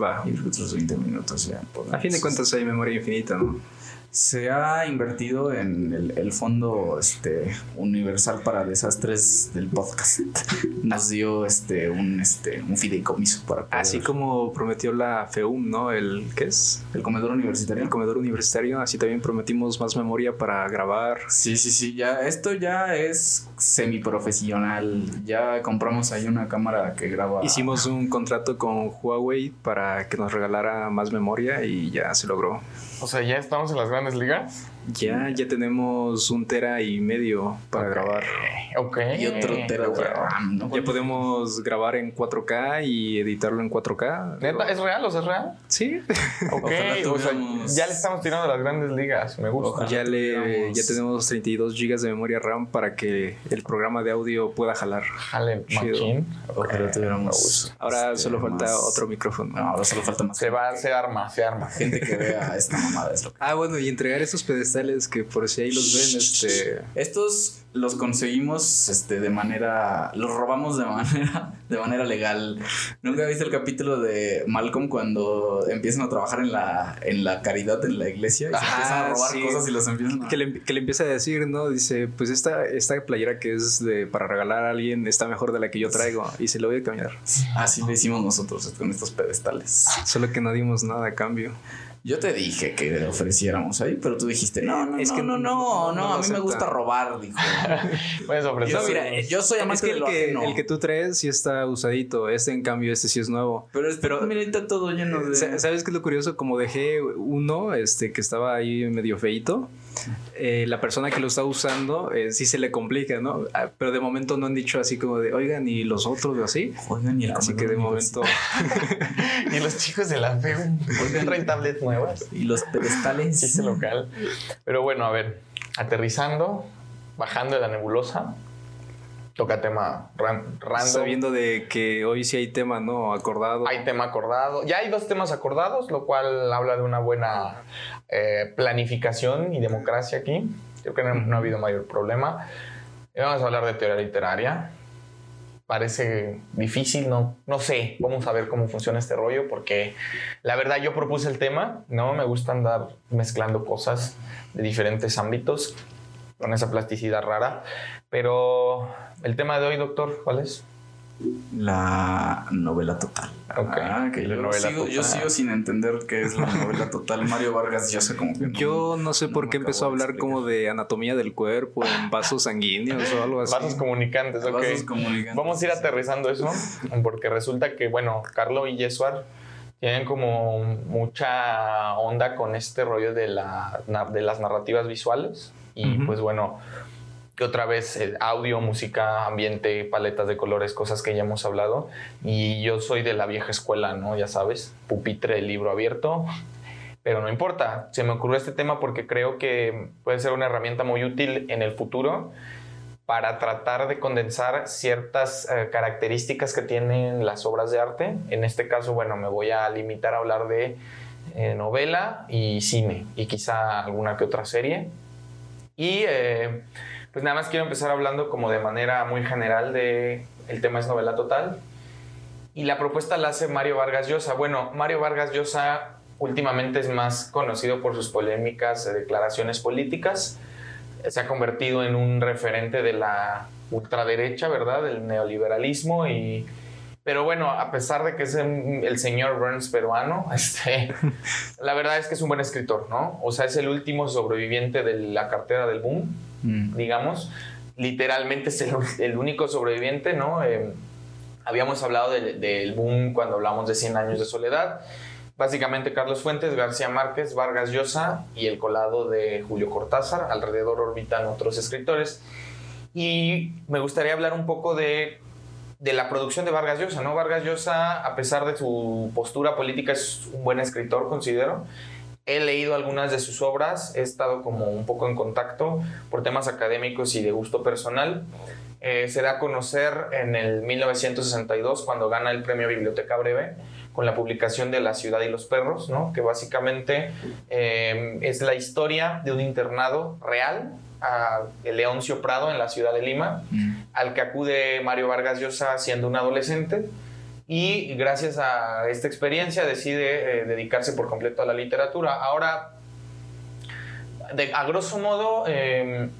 Va. Y los otros 20 minutos ya. A fin de cuentas hay memoria infinita, ¿no? Se ha invertido en el, el fondo este, universal para desastres del podcast. Nos dio este, un, este, un fideicomiso para poder- Así como prometió la FEUM, ¿no? El, ¿qué es? el comedor universitario. El comedor universitario. Así también prometimos más memoria para grabar. Sí, sí, sí, ya esto ya es semiprofesional. Ya compramos ahí una cámara que graba. Hicimos un contrato con Huawei para que nos regalara más memoria y ya se logró. O sea, ya estamos en las grandes ligas. Ya, ya tenemos un tera y medio para grabar. Ok. y otro tera de RAM, ¿no? Ya podemos grabar en 4K y editarlo en 4K. ¿Neta? ¿Es real? O sea, es real? Sí. Ok. O sea, ya le estamos tirando a las grandes ligas. Me gusta. Ojalá. ya, le, tuviéramos- ya tenemos 32 GB de memoria RAM para que el programa de audio pueda jalar. Jale, machín. Ojalá tuviéramos. Ahora este, solo falta más- otro micrófono. No, ahora solo falta más Se va, se arma, se arma. gente que vea esta mamada. Es lo que- Ah, bueno, y entregar esos pedestales que por si ahí los ven, este... Estos los conseguimos este, de manera. Los robamos de manera, de manera legal. ¿Nunca viste el capítulo de Malcolm cuando empiezan a trabajar en la, en la caridad en la iglesia y se Ajá, empiezan a robar sí. cosas y los empiezan a. Que le, que le empieza a decir, ¿no? Dice, pues esta, esta playera que es de para regalar a alguien está mejor de la que yo traigo y se lo voy a cambiar. Así lo hicimos nosotros con estos pedestales. Solo que no dimos nada a cambio. Yo te dije que le ofreciéramos ahí, pero tú dijiste, no, no, Es no, que no, no- no, a mí me gusta robar, dijo. Puedes ofrecer. Yo, mira, yo soy amante que el, que el que tú traes sí está usadito. Este, en cambio, este sí es nuevo. Pero, es, Pero- mira, está todo lleno de... Sa- ¿Sabes qué es lo curioso? Como dejé uno este, que estaba ahí medio feito, eh, la persona que lo está usando eh, sí se le complica, ¿no? Ah, Pero de momento no han dicho así como de, oigan, y los otros o así. Oigan, y el Así que de momento. Y los chicos de la Oigan. traen tablets nuevas. Y los pedestales. Chiste local. Pero bueno, a ver, aterrizando, bajando de la nebulosa, toca tema ran- random. Sabiendo de que hoy sí hay tema, ¿no? Acordado. Hay tema acordado. Ya hay dos temas acordados, lo cual habla de una buena eh, planificación y democracia aquí. Creo que no, no ha habido mayor problema. Vamos a hablar de teoría literaria. Parece difícil, no, no sé. Vamos a ver cómo funciona este rollo, porque la verdad yo propuse el tema, ¿no? Me gusta andar mezclando cosas de diferentes ámbitos con esa plasticidad rara. Pero el tema de hoy, doctor, ¿cuál es? La novela total. Ok, Ah, que yo, novela sigo, yo sin entender qué es la novela total. Mario Vargas ya sé como que... no- Yo no sé no por qué empezó a hablar como de anatomía del cuerpo, en vasos sanguíneos o algo así. Vasos comunicantes, ok. Vasos comunicantes. Vamos a ir aterrizando eso, porque resulta que, bueno, Carlo y Yesuar tienen como mucha onda con este rollo de, la, de las narrativas visuales. Y pues bueno, que otra vez eh, audio, música, ambiente, paletas de colores, cosas que ya hemos hablado. Y yo soy de la vieja escuela, ¿no? Ya sabes, pupitre, libro abierto. Pero no importa, se me ocurrió este tema porque creo que puede ser una herramienta muy útil en el futuro para tratar de condensar ciertas eh, características que tienen las obras de arte. En este caso, bueno, me voy a limitar a hablar de eh, novela y cine y quizá alguna que otra serie. Y eh, pues nada más quiero empezar hablando como de manera muy general de el tema es novela total. Y la propuesta la hace Mario Vargas Llosa. Bueno, Mario Vargas Llosa últimamente es más conocido por sus polémicas declaraciones políticas se ha convertido en un referente de la ultraderecha, ¿verdad? Del neoliberalismo y... Pero bueno, a pesar de que es el señor Burns peruano, este, la verdad es que es un buen escritor, ¿no? O sea, es el último sobreviviente de la cartera del boom, Digamos. Literalmente es el, único sobreviviente, ¿no? Eh, habíamos hablado del, del boom cuando hablamos de 100 años de soledad. Básicamente Carlos Fuentes, García Márquez, Vargas Llosa y el colado de Julio Cortázar. Alrededor orbitan otros escritores. Y me gustaría hablar un poco de, de la producción de Vargas Llosa, ¿no? Vargas Llosa, a pesar de su postura política, es un buen escritor, considero. He leído algunas de sus obras, he estado como un poco en contacto por temas académicos y de gusto personal. Eh, se da a conocer en el 1962 cuando gana el premio Biblioteca Breve con la publicación de La ciudad y los perros, ¿no? que básicamente eh, es la historia de un internado real a Leoncio Prado en la ciudad de Lima, Mm. al que acude Mario Vargas Llosa siendo un adolescente y gracias a esta experiencia decide eh, dedicarse por completo a la literatura. Ahora, a grosso modo, em,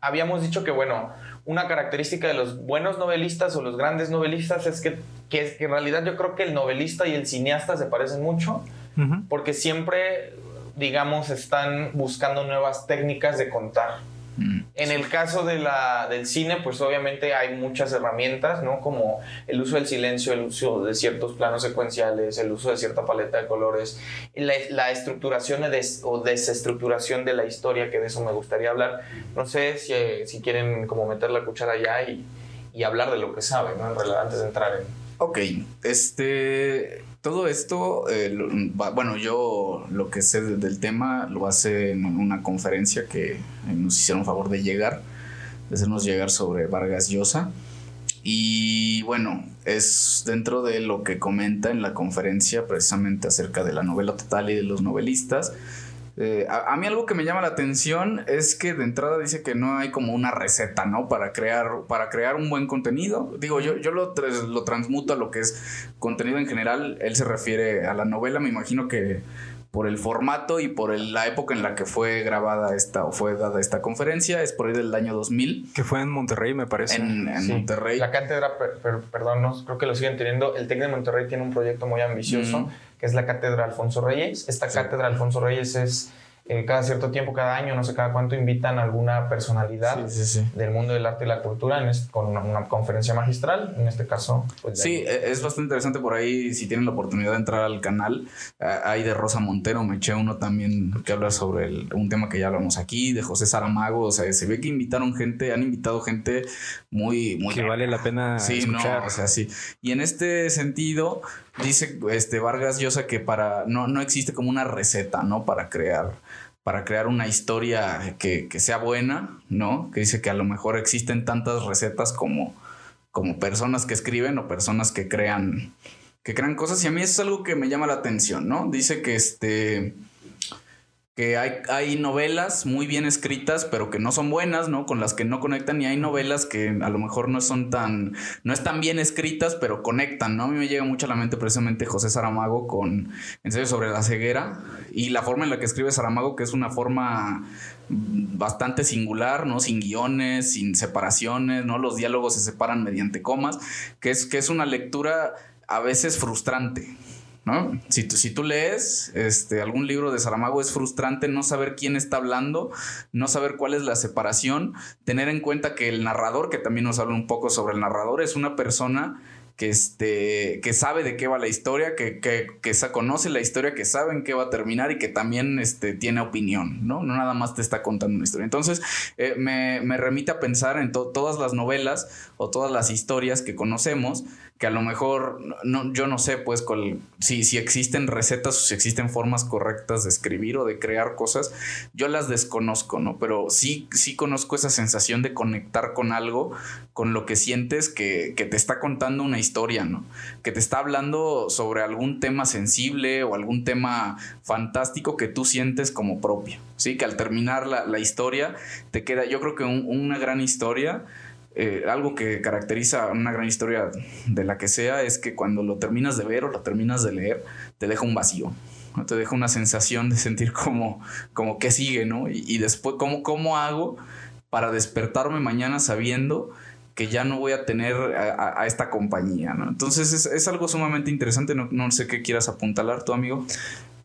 habíamos dicho que, bueno, una característica de los buenos novelistas o los grandes novelistas es que, que, en realidad yo creo que el novelista y el cineasta se parecen mucho, porque siempre, digamos, están buscando nuevas técnicas de contar. Mm. En el caso de la, del cine, pues obviamente hay muchas herramientas, ¿no? Como el uso del silencio, el uso de ciertos planos secuenciales, el uso de cierta paleta de colores, la, la estructuración o desestructuración de la historia, que de eso me gustaría hablar. No sé si, si quieren como meter la cuchara allá y, y hablar de lo que saben, ¿no? Antes de entrar en... Ok, este todo esto, eh, bueno, yo lo que sé del tema lo hace en una conferencia que nos hicieron favor de llegar, de hacernos llegar sobre Vargas Llosa. Y bueno, es dentro de lo que comenta en la conferencia precisamente acerca de la novela total y de los novelistas. Eh, a, mí algo que me llama la atención es que de entrada dice que no hay como una receta, ¿no? Para crear, para crear un buen contenido. Digo, yo, yo lo, lo transmuto a lo que es contenido en general. Él se refiere a la novela, me imagino que por el formato y por la época en la que fue grabada esta o fue dada esta conferencia, es por ahí del año 2000. Que fue en Monterrey, me parece. En, Monterrey. La cátedra, perdón, no, creo que lo siguen teniendo. El TEC de Monterrey tiene un proyecto muy ambicioso, que es la cátedra Alfonso Reyes. Esta cátedra Alfonso Reyes es eh, cada cierto tiempo, cada año, no sé cada cuánto, invitan a alguna personalidad del mundo del arte y la cultura en con una, conferencia magistral, en este caso. Pues, sí, e, es bastante interesante por ahí, si tienen la oportunidad de entrar al canal, hay de Rosa Montero, me eché uno también que habla sobre un tema que ya hablamos aquí, de José Saramago, o sea, se ve que invitaron gente, han invitado gente muy... muy que vale la pena sí, escuchar. No, o sea, sí. Y en este sentido, dice este Vargas Llosa que para no, no existe como una receta, ¿no? Para crear para crear una historia que, sea buena, ¿no? Que dice que a lo mejor existen tantas recetas como, como personas que escriben o personas que crean, que crean cosas. Y a mí eso es algo que me llama la atención, ¿no? Dice que este que hay, hay, novelas muy bien escritas, pero que no son buenas, ¿no? Con las que no conectan, y hay novelas que a lo mejor no son tan, no están bien escritas, pero conectan, ¿no? A mí me llega mucho a la mente precisamente José Saramago con ensayo sobre la ceguera y la forma en la que escribe Saramago, que es una forma bastante singular, ¿no? Sin guiones, sin separaciones, ¿no? Los diálogos se separan mediante comas, que es, que es una lectura a veces frustrante, ¿no? Si tú, si tú lees este, algún libro de Saramago es frustrante no saber quién está hablando, no saber cuál es la separación, tener en cuenta que el narrador, que también nos habla un poco sobre el narrador, es una persona que, este, que sabe de qué va la historia, que, que, que conoce la historia, que sabe en qué va a terminar y que también este, tiene opinión, ¿no? No nada más te está contando una historia. Entonces, eh, me, me, remite a pensar en todas las novelas o todas las historias que conocemos, que a lo mejor, no, yo no sé, pues, si, si existen recetas o si existen formas correctas de escribir o de crear cosas, yo las desconozco, ¿no? Pero sí, sí conozco esa sensación de conectar con algo, con lo que sientes que, que te está contando una historia, ¿no? Que te está hablando sobre algún tema sensible o algún tema fantástico que tú sientes como propio, ¿sí? Que al terminar la, la historia te queda, yo creo que una gran historia eh, algo que caracteriza una gran historia de la que sea es que cuando lo terminas de ver o lo terminas de leer, te deja un vacío. ¿no? Te deja una sensación de sentir como, como que sigue, ¿no? Y, después, ¿cómo, ¿cómo hago para despertarme mañana sabiendo que ya no voy a tener a, esta compañía, ¿no? Entonces es, algo sumamente interesante, no, no, sé qué quieras apuntalar tu amigo.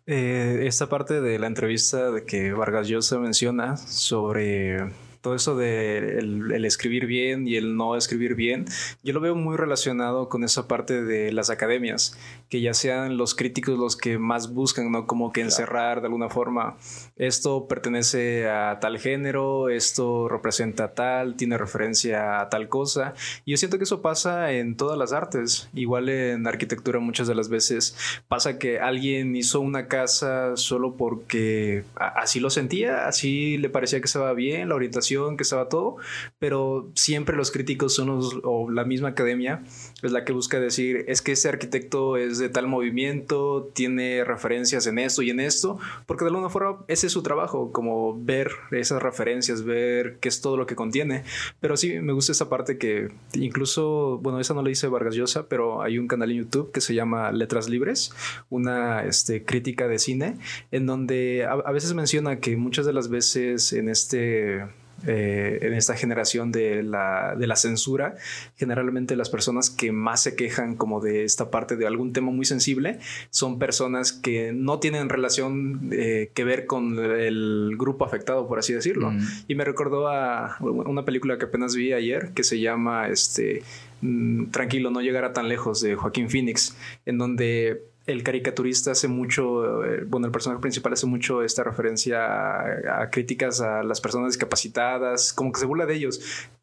Eh, esta parte de la entrevista de que Vargas Llosa menciona sobre todo eso de el, escribir bien y el no escribir bien, yo lo veo muy relacionado con esa parte de las academias, que ya sean los críticos los que más buscan, ¿no? Como que encerrar de alguna forma, esto pertenece a tal género, esto representa tal, tiene referencia a tal cosa. Y yo siento que eso pasa en todas las artes, igual en arquitectura muchas de las veces pasa que alguien hizo una casa solo porque así lo sentía, así le parecía que estaba bien, la orientación civilización, que estaba todo, pero siempre los críticos son los, o la misma academia es la que busca decir, es que ese arquitecto es de tal movimiento, tiene referencias en esto y en esto, porque de alguna forma ese es su trabajo, como ver esas referencias, ver qué es todo lo que contiene. Pero sí, me gusta esa parte que incluso, bueno, esa no lo dice Vargas Llosa, pero hay un canal en YouTube que se llama Letras Libres, una este, crítica de cine, en donde a veces menciona que muchas de las veces en este eh, en esta generación de la, de la, censura, generalmente las personas que más se quejan como de esta parte de algún tema muy sensible son personas que no tienen relación eh, que ver con el grupo afectado, por así decirlo. Mm. Y me recordó a una película que apenas vi ayer que se llama este, mm, Tranquilo, no llegará tan lejos de Joaquín Phoenix, en donde el caricaturista hace mucho, eh, bueno, el personaje principal hace mucho esta referencia a, críticas a las personas discapacitadas, como que se burla de ellos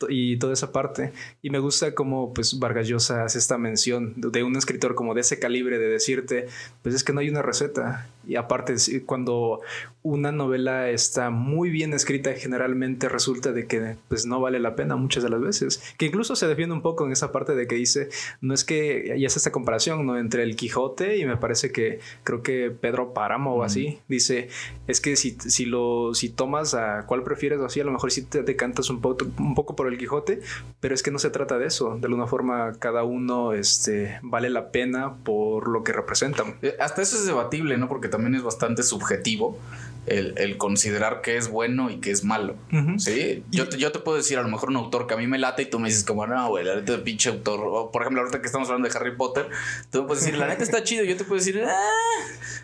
y toda esa parte. Y me gusta como pues Vargas Llosa hace esta mención de un escritor como de ese calibre de decirte, pues es que no hay una receta. Y aparte, cuando una novela está muy bien escrita, generalmente resulta de que pues no vale la pena muchas de las veces. Que incluso se defiende un poco en esa parte de que dice, no es que, y hace esta comparación, ¿no? Entre el Quijote y me parece que creo que Pedro Páramo o así, dice, es que si, si, lo, si tomas a cuál prefieres o así, a lo mejor sí te decantas un poco, un poco por el Quijote, pero es que no se trata de eso. De alguna forma, cada uno este, vale la pena por lo que representan. Eh, hasta eso es debatible, ¿no? Porque también es bastante subjetivo el, considerar qué es bueno y qué es malo. Sí, yo te, yo te puedo decir a lo mejor un autor que a mí me late y tú me dices como, no, güey, la neta de pinche autor. O, por ejemplo, ahorita que estamos hablando de Harry Potter, tú me puedes decir, la neta está chido. Yo te puedo decir, ah,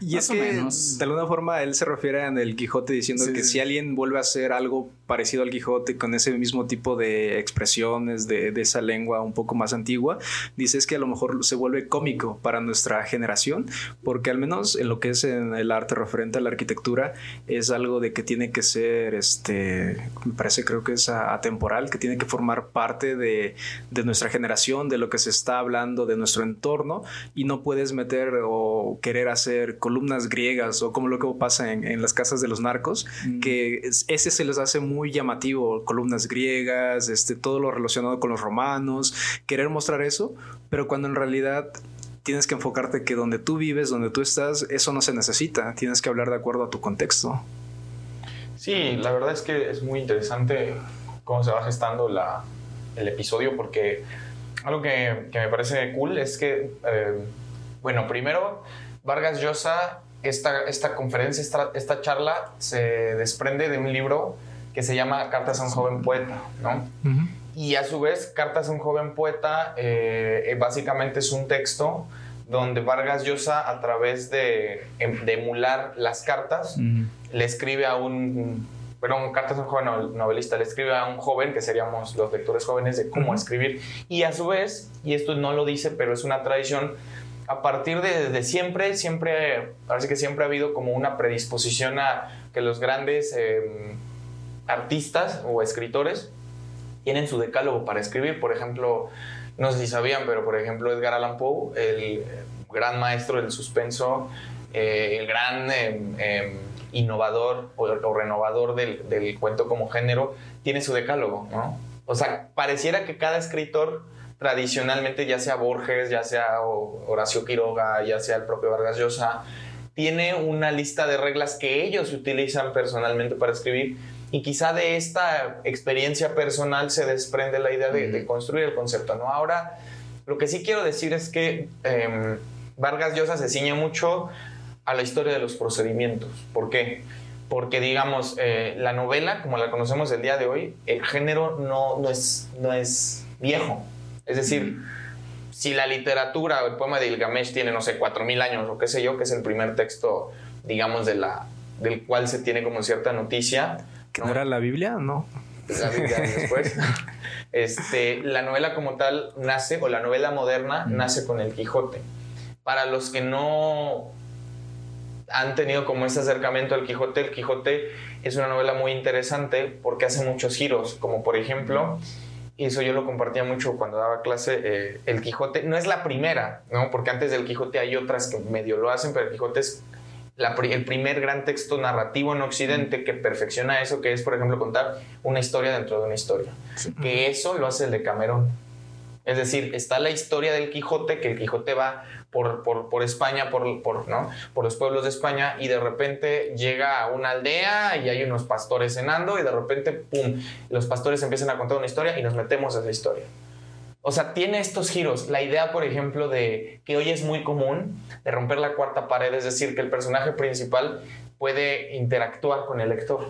y es que de alguna forma él se refiere en el Quijote diciendo que si alguien vuelve a hacer algo parecido al Quijote con ese mismo tipo de expresiones de, de esa lengua un poco más antigua, dices que a lo mejor se vuelve cómico para nuestra generación, porque al menos en lo que es en el arte referente a la arquitectura, es algo de que tiene que ser, este, me parece creo que es atemporal, que tiene que formar parte de, de, nuestra generación, de lo que se está hablando, de nuestro entorno, y no puedes meter o querer hacer columnas griegas o como lo que pasa en, en las casas de los narcos, mm. que ese se les hace muy llamativo, columnas griegas, este, todo lo relacionado con los romanos, querer mostrar eso, pero cuando en realidad tienes que enfocarte que donde tú vives, donde tú estás, eso no se necesita. Tienes que hablar de acuerdo a tu contexto. Sí, la verdad es que es muy interesante cómo se va gestando la, el episodio porque algo que, que, me parece cool es que, eh, bueno, primero, Vargas Llosa, esta, esta conferencia, esta, esta, charla se desprende de un libro que se llama Cartas a un joven poeta, ¿no? Y a su vez, Cartas a un joven poeta eh, eh, básicamente es un texto donde Vargas Llosa, a través de, em, de emular las cartas, le escribe a un, perdón, Cartas a un joven novelista, le escribe a un joven, que seríamos los lectores jóvenes, de cómo escribir. Y a su vez, y esto no lo dice, pero es una tradición, a partir de, de siempre, siempre, parece que siempre ha habido como una predisposición a que los grandes em, artistas o escritores tienen su decálogo para escribir. Por ejemplo, no sé si sabían, pero por ejemplo Edgar Allan Poe, el gran maestro del suspenso, eh, el gran em, em, innovador o, renovador del, del, cuento como género, tiene su decálogo, ¿no? O sea, pareciera que cada escritor tradicionalmente, ya sea Borges, ya sea Horacio Quiroga, ya sea el propio Vargas Llosa, tiene una lista de reglas que ellos utilizan personalmente para escribir y quizá de esta experiencia personal se desprende la idea de, construir el concepto, ¿no? Ahora, lo que sí quiero decir es que em, Vargas Llosa se ciñe mucho a la historia de los procedimientos. ¿Por qué? Porque, digamos, eh, la novela, como la conocemos el día de hoy, el género no, no, es, no es viejo. Es decir, si la literatura o el poema de Ilgamesh tiene, no sé, 4.000 años o qué sé yo, que es el primer texto, digamos, de la, del cual se tiene como cierta noticia, ¿Que no, era la Biblia? No. La Biblia después. este, la novela como tal nace, o la novela moderna nace con el Quijote. Para los que no han tenido como ese acercamiento al Quijote, el Quijote es una novela muy interesante porque hace muchos giros, como por ejemplo, y eso yo lo compartía mucho cuando daba clase, eh, el Quijote no es la primera, ¿no? Porque antes del Quijote hay otras que medio lo hacen, pero el Quijote es la el primer gran texto narrativo en Occidente que perfecciona eso, que es, por ejemplo, contar una historia dentro de una historia. Que eso lo hace el de Camerón. Es decir, está la historia del Quijote, que el Quijote va por, por, por España, por, por, ¿no? por los pueblos de España, y de repente llega a una aldea y hay unos pastores cenando, y de repente, ¡pum!, los pastores empiezan a contar una historia y nos metemos a esa historia. O sea, tiene estos giros. La idea, por ejemplo, de que hoy es muy común, de romper la cuarta pared, es decir, que el personaje principal puede interactuar con el lector.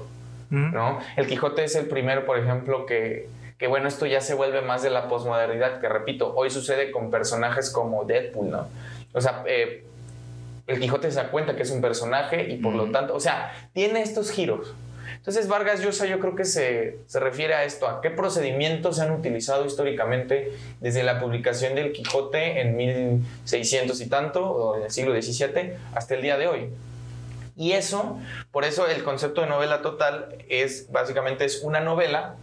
¿no? El Quijote es el primero, por ejemplo, que, que bueno, esto ya se vuelve más de la posmodernidad, que repito, hoy sucede con personajes como Deadpool, ¿no? O sea, eh, el Quijote se da cuenta que es un personaje y por lo tanto, o sea, tiene estos giros. Entonces Vargas Llosa yo creo que se, se refiere a esto, a qué procedimientos se han utilizado históricamente desde la publicación del Quijote en 1600 y tanto, o en el siglo XVII, hasta el día de hoy. Y eso, por eso el concepto de novela total es básicamente es una novela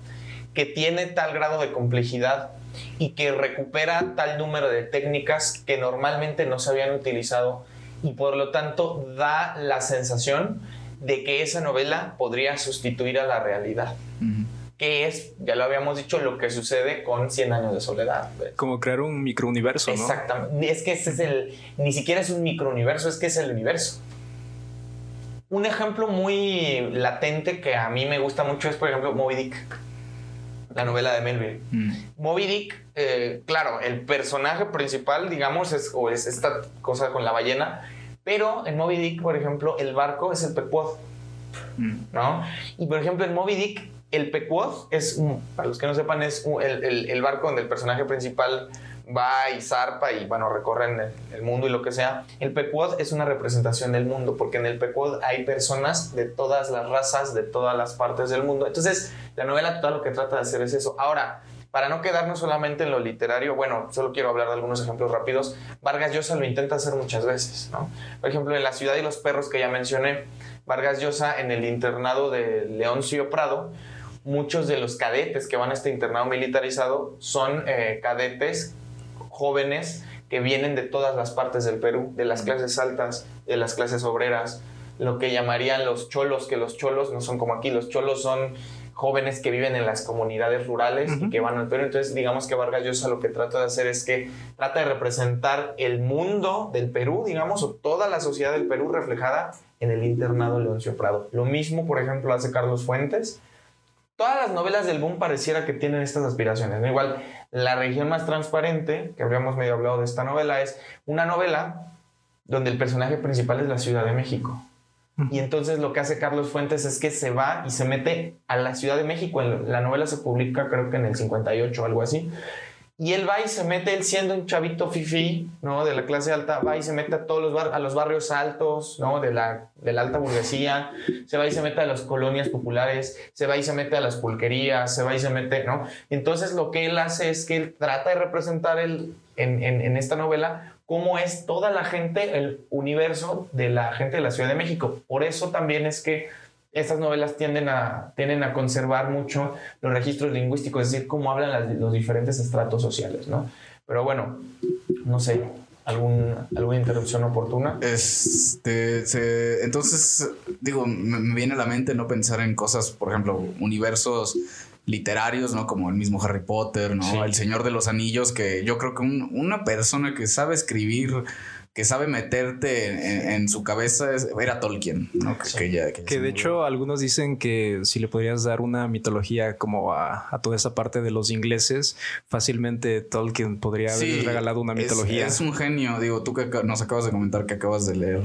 que tiene tal grado de complejidad y que recupera tal número de técnicas que normalmente no se habían utilizado y por lo tanto da la sensación de que esa novela podría sustituir a la realidad, que es, ya lo habíamos dicho, lo que sucede con 100 años de soledad. ¿ves? Como crear un microuniverso, ¿no? Exactamente. Es que ese es el. Ni siquiera es un microuniverso, es que es el universo. Un ejemplo muy latente que a mí me gusta mucho es, por ejemplo, Moby Dick, la novela de Melville. Mm. Moby Dick, eh, claro, el personaje principal, digamos, es, o es esta cosa con la ballena, pero en Moby Dick, por ejemplo, el barco es el Pequod. Mm. ¿no? Y por ejemplo, en Moby Dick, el Pequod es, para los que no sepan, es el, el- el barco donde el personaje principal va y zarpa y, bueno, recorren el, el mundo y lo que sea. El Pequod es una representación del mundo, porque en el Pequod hay personas de todas las razas, de todas las partes del mundo. Entonces, la novela todo lo que trata de hacer es eso. Ahora, para no quedarnos solamente en lo literario, bueno, solo quiero hablar de algunos ejemplos rápidos. Vargas Llosa lo intenta hacer muchas veces, ¿no? Por ejemplo, en La ciudad y los perros que ya mencioné, Vargas Llosa en el internado de Leoncio Prado, muchos de los cadetes que van a este internado militarizado son eh, cadetes jóvenes que vienen de todas las partes del Perú, de las clases altas, de las clases obreras, lo que llamarían los cholos, que los cholos no son como aquí, los cholos son jóvenes que viven en las comunidades rurales y que van al Perú. Entonces, digamos que Vargas Llosa lo que trata de hacer es que trata de representar el mundo del Perú, digamos, o toda la sociedad del Perú reflejada en el internado Leoncio Prado. Lo mismo, por ejemplo, hace Carlos Fuentes. Todas las novelas del boom pareciera que tienen estas aspiraciones. ¿no? Igual, La región más transparente, que habíamos medio hablado de esta novela, es una novela donde el personaje principal es la Ciudad de México. Y entonces lo que hace Carlos Fuentes es que se va y se mete a la Ciudad de México. La novela se publica creo que en el 58 o algo así. Y él va y se mete, él siendo un chavito fifi, ¿no? De la clase alta, va y se mete a todos los, bar- a los barrios altos, ¿no? De la, de la alta burguesía, se va y se mete a las colonias populares, se va y se mete a las pulquerías, se va y se mete, ¿no? Entonces lo que él hace es que él trata de representar el, en, en, en esta novela cómo es toda la gente, el universo de la gente de la Ciudad de México. Por eso también es que estas novelas tienden a, a conservar mucho los registros lingüísticos, es decir, cómo hablan los diferentes estratos sociales, ¿no? Pero bueno, no sé, ¿algún, ¿alguna interrupción oportuna? Este, entonces, digo, me viene a la mente no pensar en cosas, por ejemplo, universos literarios, ¿no? Como el mismo Harry Potter, ¿no? Sí. El Señor de los Anillos, que yo creo que un- una persona que sabe escribir, que sabe meterte en, en su cabeza, es, era Tolkien, ¿no? Que, que ya- que ya Que se de hecho algunos dicen que si le podrías dar una mitología como a, a toda esa parte de los ingleses, fácilmente Tolkien podría haber Sí, regalado una es- mitología. Es, un genio, digo, tú que nos acabas de comentar que acabas de leer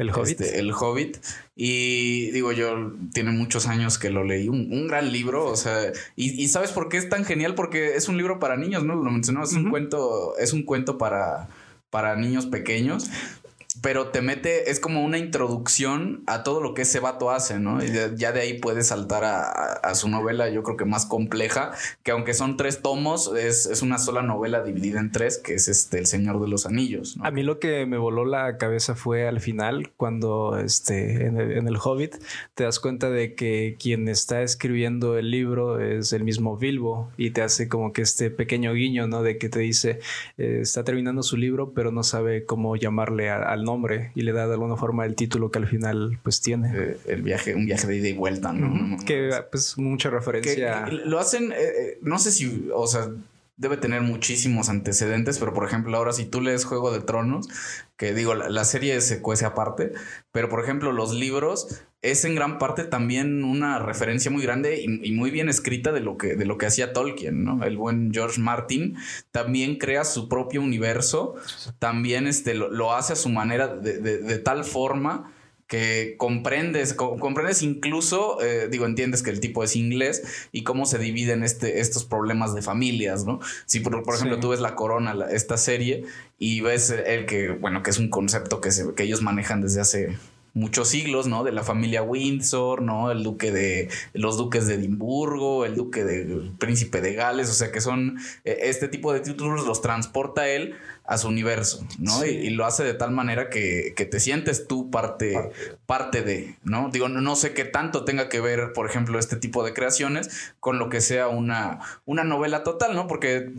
El Hobbit. este, el Hobbit. Y digo, yo tiene muchos años que lo leí, un, un gran libro, o sea, y, y ¿sabes por qué es tan genial? Porque es un libro para niños, ¿no? Lo mencionamos, es un cuento, es un cuento para, para niños pequeños. Pero te mete, es como una introducción a todo lo que ese vato hace, ¿no? Y ya de ahí puedes saltar a, su novela, yo creo que más compleja, que aunque son tres tomos, es, es una sola novela dividida en tres, que es este El Señor de los Anillos, ¿no? A mí lo que me voló la cabeza fue al final, cuando este, en, el, Hobbit te das cuenta de que quien está escribiendo el libro es el mismo Bilbo y te hace como que este pequeño guiño, ¿no? De que te dice, eh, está terminando su libro, pero no sabe cómo llamarle al al nombre y le da de alguna forma el título que al final pues tiene. Eh, el viaje, un viaje de ida y vuelta, ¿no? Que pues mucha referencia. lo hacen, eh, no sé si, o sea, debe tener muchísimos antecedentes, pero por ejemplo, ahora si tú lees Juego de Tronos, que digo, la, serie se cuece aparte, pero por ejemplo, los libros es en gran parte también una referencia muy grande y, muy bien escrita de lo que, de lo que hacía Tolkien, ¿no? El buen George Martin también crea su propio universo, también este, lo, hace a su manera de, de tal forma que comprendes, comprendes incluso, eh, digo, entiendes que el tipo es inglés y cómo se dividen este, estos problemas de familias, ¿no? Si por, ejemplo tú ves La Corona, esta serie, y ves el que, bueno, que es un concepto que, se, que ellos manejan desde hace muchos siglos, ¿no? De la familia Windsor, ¿no? El duque de los duques de Edimburgo, el duque de príncipe de Gales, o sea que son eh, este tipo de títulos los transporta él a su universo, ¿no? Y, lo hace de tal manera que, te sientes tú parte, parte, de, ¿no? Digo, no, sé qué tanto tenga que ver, por ejemplo, este tipo de creaciones con lo que sea una, una novela total, ¿no? Porque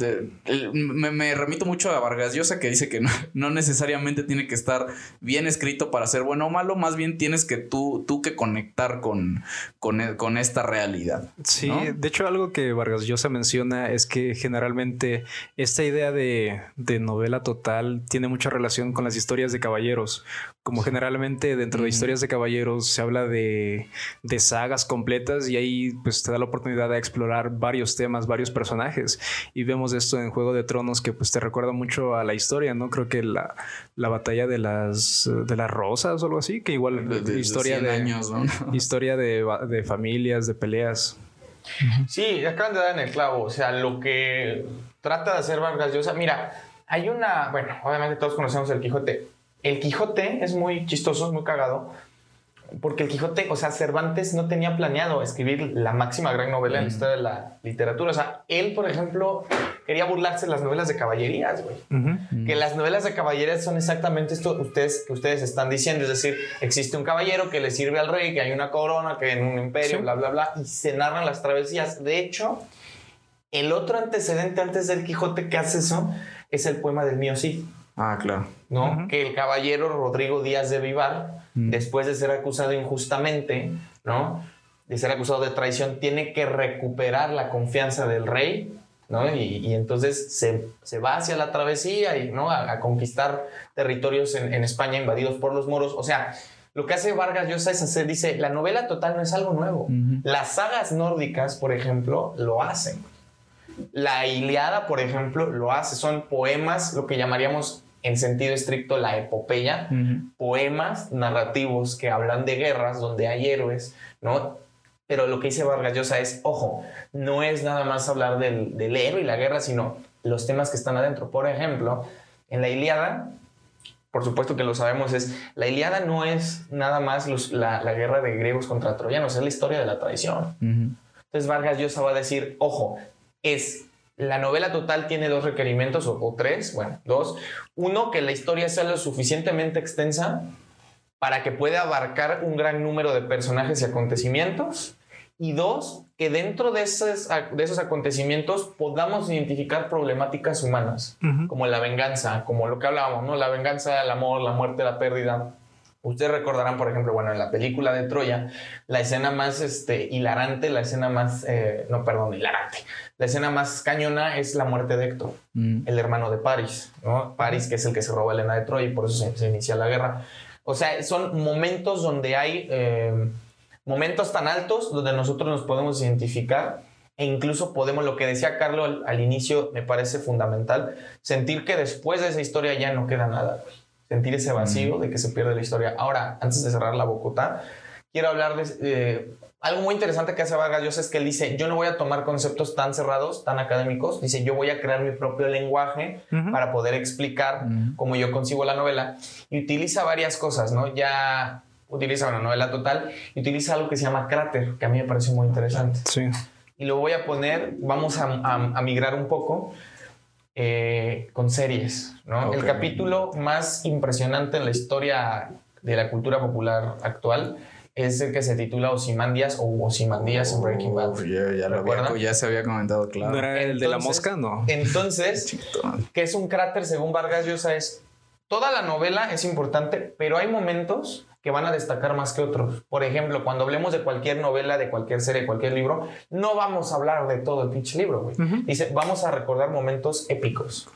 me, remito mucho a Vargas Llosa que dice que no, necesariamente tiene que estar bien escrito para ser bueno o malo, más bien tienes que tú, tú que conectar con, con, esta realidad. Sí, de hecho algo que Vargas Llosa menciona es que generalmente esta idea de, de novela total tiene mucha relación con las historias de caballeros. Como generalmente dentro de historias de caballeros se habla de, de, sagas completas y ahí pues te da la oportunidad de explorar varios temas, varios personajes. Y vemos esto en Juego de Tronos que pues te recuerda mucho a la historia, ¿no? Creo que la, la batalla de las, de las rosas o algo así, que igual de, historia de, años, historia de, de familias, de peleas. Sí, acaban de dar en el clavo. O sea, lo que trata de hacer Vargas Llosa. Mira, hay una, bueno, obviamente todos conocemos el Quijote. El Quijote es muy chistoso, es muy cagado, porque el Quijote, o sea, Cervantes no tenía planeado escribir la máxima gran novela en la historia de la literatura. O sea, él, por ejemplo, quería burlarse de las novelas de caballerías, güey. Que las novelas de caballerías son exactamente esto ustedes, que ustedes están diciendo. Es decir, existe un caballero que le sirve al rey, que hay una corona, que en un imperio, bla, bla, bla, y se narran las travesías. De hecho, el otro antecedente antes del Quijote que hace eso es el poema del mío sí. Ah, claro. ¿No? Que el caballero Rodrigo Díaz de Vivar, mm. después de ser acusado injustamente, ¿no? De ser acusado de traición, tiene que recuperar la confianza del rey, ¿no? Y, entonces se, va hacia la travesía y, ¿no? A, conquistar territorios en, España invadidos por los moros. O sea, lo que hace Vargas Llosa es hacer, dice, la novela total no es algo nuevo. Las sagas nórdicas, por ejemplo, lo hacen. La Iliada, por ejemplo, lo hace. Son poemas, lo que llamaríamos en sentido estricto la epopeya, poemas narrativos que hablan de guerras donde hay héroes, ¿no? Pero lo que dice Vargas Llosa es, ojo, no es nada más hablar del, héroe y la guerra, sino los temas que están adentro. Por ejemplo, en la Iliada, por supuesto que lo sabemos, es la Iliada no es nada más la, guerra de griegos contra troyanos, es la historia de la traición. Entonces Vargas Llosa va a decir, ojo, es la novela total tiene dos requerimientos o, tres, bueno, dos. Uno, que la historia sea lo suficientemente extensa para que pueda abarcar un gran número de personajes y acontecimientos. Y dos, que dentro de esos, de esos acontecimientos podamos identificar problemáticas humanas, como la venganza, como lo que hablábamos, ¿no? La venganza, el amor, la muerte, la pérdida. Ustedes recordarán, por ejemplo, bueno, en la película de Troya, la escena más este, hilarante, la escena más, eh, no, perdón, hilarante, la escena más cañona es la muerte de Héctor, mm. el hermano de Paris, ¿no? Paris, que es el que se roba Elena de Troya y por eso se, inicia la guerra. O sea, son momentos donde hay eh, momentos tan altos donde nosotros nos podemos identificar e incluso podemos, lo que decía Carlos al, inicio, me parece fundamental, sentir que después de esa historia ya no queda nada sentir ese vacío de que se pierde la historia. Ahora, antes de cerrar la Bocota, quiero hablar de eh, algo muy interesante que hace Vargas Llosa es que él dice, yo no voy a tomar conceptos tan cerrados, tan académicos, dice, yo voy a crear mi propio lenguaje para poder explicar cómo yo consigo la novela. Y utiliza varias cosas, ¿no? Ya utiliza una novela total y utiliza algo que se llama cráter, que a mí me parece muy interesante. Sí. Y lo voy a poner, vamos a, a migrar un poco eh, con series. ¿no? El capítulo más impresionante en la historia de la cultura popular actual es el que se titula Ozymandias o Ozymandias en Breaking Bad. ya, ya, se había comentado, claro. ¿No era el de la mosca? No. Entonces, que es un cráter según Vargas Llosa es toda la novela es importante, pero hay momentos que van a destacar más que otros. Por ejemplo, cuando hablemos de cualquier novela, de cualquier serie, cualquier libro, no vamos a hablar de todo el pinche libro, güey. Dice, vamos a recordar momentos épicos.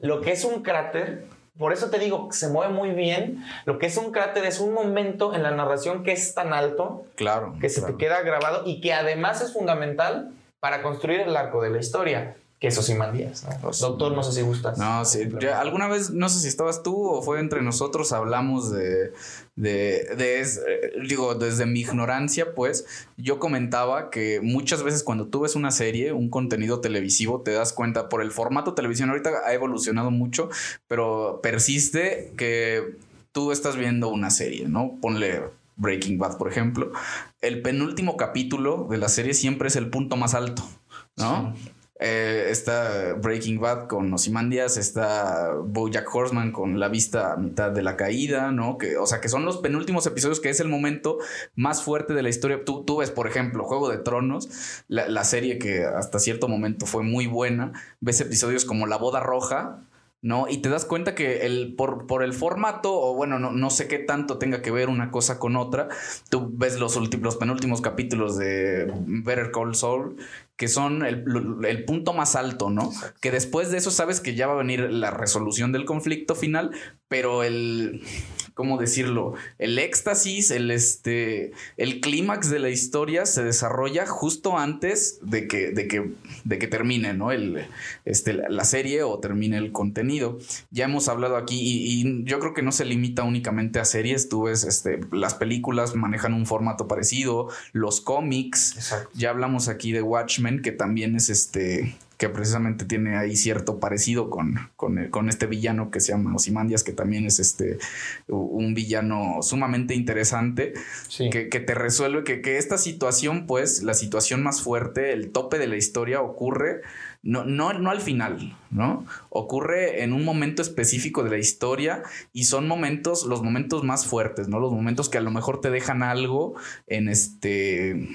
Lo que es un cráter, por eso te digo, se mueve muy bien. Lo que es un cráter es un momento en la narración que es tan alto, claro, que se te queda grabado y que además es fundamental para construir el arco de la historia que eso sí mandías, ¿no? Doctor, no sé si gustas. No, sí. alguna vez, no sé si estabas tú o fue entre nosotros, hablamos de, de, de eh, digo, desde mi ignorancia, pues, yo comentaba que muchas veces cuando tú ves una serie, un contenido televisivo, te das cuenta por el formato televisión, ahorita ha evolucionado mucho, pero persiste que tú estás viendo una serie, ¿no? Ponle Breaking Bad, por ejemplo. El penúltimo capítulo de la serie siempre es el punto más alto, ¿no? Eh, está Breaking Bad con Ozymandias, está Bojack Horseman con La vista a mitad de la caída, ¿no? Que, o sea, que son los penúltimos episodios que es el momento más fuerte de la historia. Tú, tú ves, por ejemplo, Juego de Tronos, la, la serie que hasta cierto momento fue muy buena. Ves episodios como La Boda Roja, ¿no? Y te das cuenta que el, por, por el formato, o bueno, no, no, sé qué tanto tenga que ver una cosa con otra, tú ves los, los penúltimos capítulos de Better Call Saul, que son el, el, punto más alto, ¿no? Que después de eso sabes que ya va a venir la resolución del conflicto final, pero el, ¿cómo decirlo? El éxtasis, el, este, el clímax de la historia se desarrolla justo antes de que, de que, de que termine, ¿no? El, este, la serie o termine el contenido. Ya hemos hablado aquí y, yo creo que no se limita únicamente a series, tú ves, este, las películas manejan un formato parecido, los cómics, ya hablamos aquí de Watchmen, que también es este que precisamente tiene ahí cierto parecido con, con, este villano que se llama Osimandias, que también es este un villano sumamente interesante, que, te resuelve que, que, esta situación, pues, la situación más fuerte, el tope de la historia ocurre no, no, no al final, ¿no? Ocurre en un momento específico de la historia y son momentos, los momentos más fuertes, ¿no? Los momentos que a lo mejor te dejan algo en este,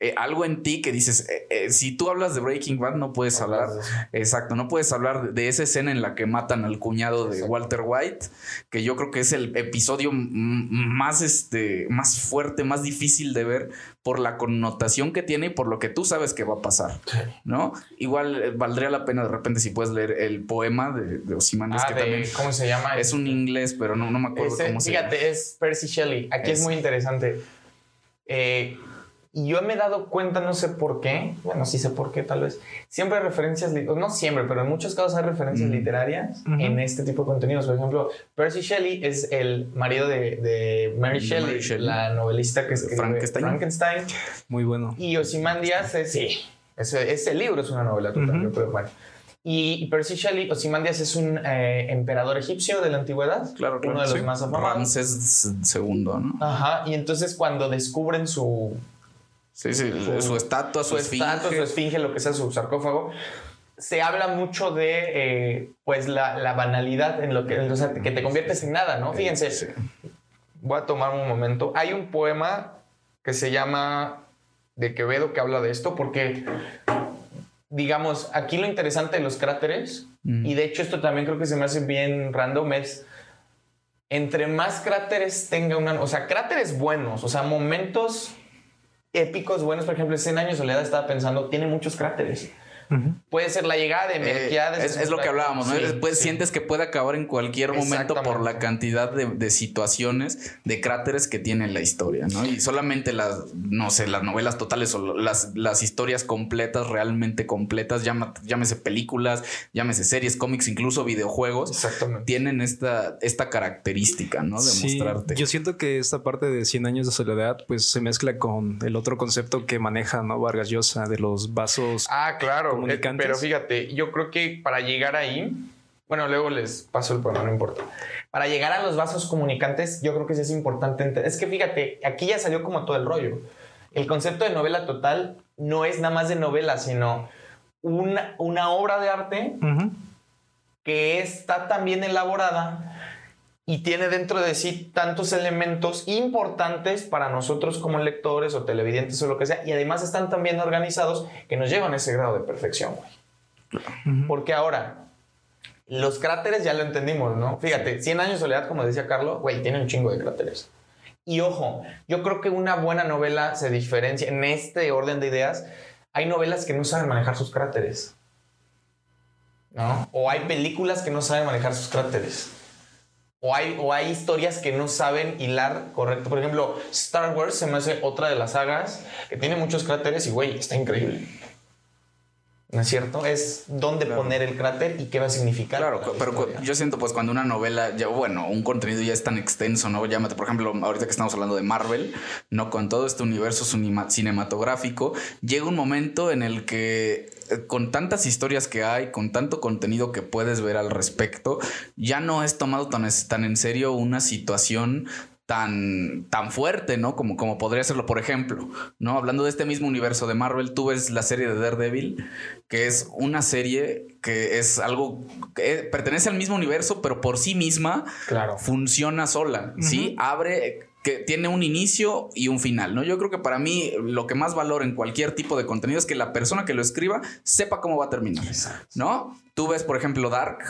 eh, algo en ti que dices, eh, eh, si tú hablas de Breaking Bad no puedes hablar, exacto, no puedes hablar de esa escena en la que matan al cuñado de Walter White, que yo creo que es el episodio más, este, más fuerte, más difícil de ver por la connotación que tiene y por lo que tú sabes que va a pasar, ¿no? Igual valdría la pena de repente si puedes leer el poema de, de ah, que también ¿cómo se llama? Es un inglés, pero no, no me acuerdo cómo se llama. Fíjate, es Percy Shelley. Aquí es, muy interesante. Eh, y yo me he dado cuenta, no sé por qué, bueno, sí sé por qué tal vez, siempre hay referencias, no siempre, pero en muchos casos hay referencias literarias en este tipo de contenidos. Por ejemplo, Percy Shelley es el marido de, de Mary, Shelley, la novelista que escribe Frankenstein. Frankenstein. Muy bueno. Y Ozymandias es, sí, ese, ese libro es una novela total, pero bueno. Y Percy Shelley, Ozymandias es un eh, emperador egipcio de la antigüedad. Claro, claro. Uno de los más afamados. Ramses II, ¿no? Ajá. Y entonces cuando descubren su Sí, sí, su, estatua, su, esfinge. Estatua, su esfinge, lo que sea, su sarcófago. Se habla mucho de eh, pues la, banalidad en lo que, o sea, que te conviertes en nada, ¿no? Fíjense, voy a tomar un momento. Hay un poema que se llama de Quevedo que habla de esto, porque digamos, aquí lo interesante de los cráteres, y de hecho esto también creo que se me hace bien random, es entre más cráteres tenga una, o sea, cráteres buenos, o sea, momentos épicos buenos, por ejemplo, 100 años de soledad estaba pensando, tiene muchos cráteres. Puede ser la llegada de Melquiades. es, lo que hablábamos, ¿no? Después sientes que puede acabar en cualquier momento por la cantidad de, situaciones, de cráteres que tiene la historia, ¿no? Y solamente las, no sé, las novelas totales o las, las historias completas, realmente completas, llámese películas, llámese series, cómics, incluso videojuegos, tienen esta, esta característica, ¿no? De mostrarte. Yo siento que esta parte de 100 años de soledad, pues se mezcla con el otro concepto que maneja, ¿no? Vargas Llosa, de los vasos. Ah, claro eh, pero fíjate, yo creo que para llegar ahí, bueno, luego les paso el poema, no importa. Para llegar a los vasos comunicantes, yo creo que sí es importante. Es que fíjate, aquí ya salió como todo el rollo. El concepto de novela total no es nada más de novela, sino una, una obra de arte que está tan bien elaborada y tiene dentro de sí tantos elementos importantes para nosotros como lectores o televidentes o lo que sea, y además están tan bien organizados que nos llevan a ese grado de perfección, güey. Porque ahora, Los cráteres ya lo entendimos, ¿no? Fíjate, 100 años de soledad, como decía Carlos, güey, tiene un chingo de cráteres. Y ojo, yo creo que una buena novela se diferencia en este orden de ideas. Hay novelas que no saben manejar sus cráteres. ¿No? O hay películas que no saben manejar sus cráteres. O hay, o hay historias que no saben hilar correcto. Por ejemplo, Star Wars se me hace otra de las sagas que tiene muchos cráteres y, güey, está increíble. ¿No es cierto? Es dónde poner el cráter y qué va a significar. Claro, pero yo siento pues cuando una novela, ya, bueno, un contenido ya es tan extenso, ¿no? Llámate, por ejemplo, ahorita que estamos hablando de Marvel, ¿no? Con todo este universo cinematográfico, llega un momento en el que eh, con tantas historias que hay, con tanto contenido que puedes ver al respecto, ya no es tomado tan, tan en serio una situación tan, tan fuerte, ¿no? Como, como podría serlo, por ejemplo, ¿no? Hablando de este mismo universo de Marvel, tú ves la serie de Daredevil, que es una serie que es algo que pertenece al mismo universo, pero por sí misma claro. funciona sola, ¿sí? Abre que tiene un inicio y un final, ¿no? Yo creo que para mí lo que más valor en cualquier tipo de contenido es que la persona que lo escriba sepa cómo va a terminar, ¿no? Tú ves, por ejemplo, Dark,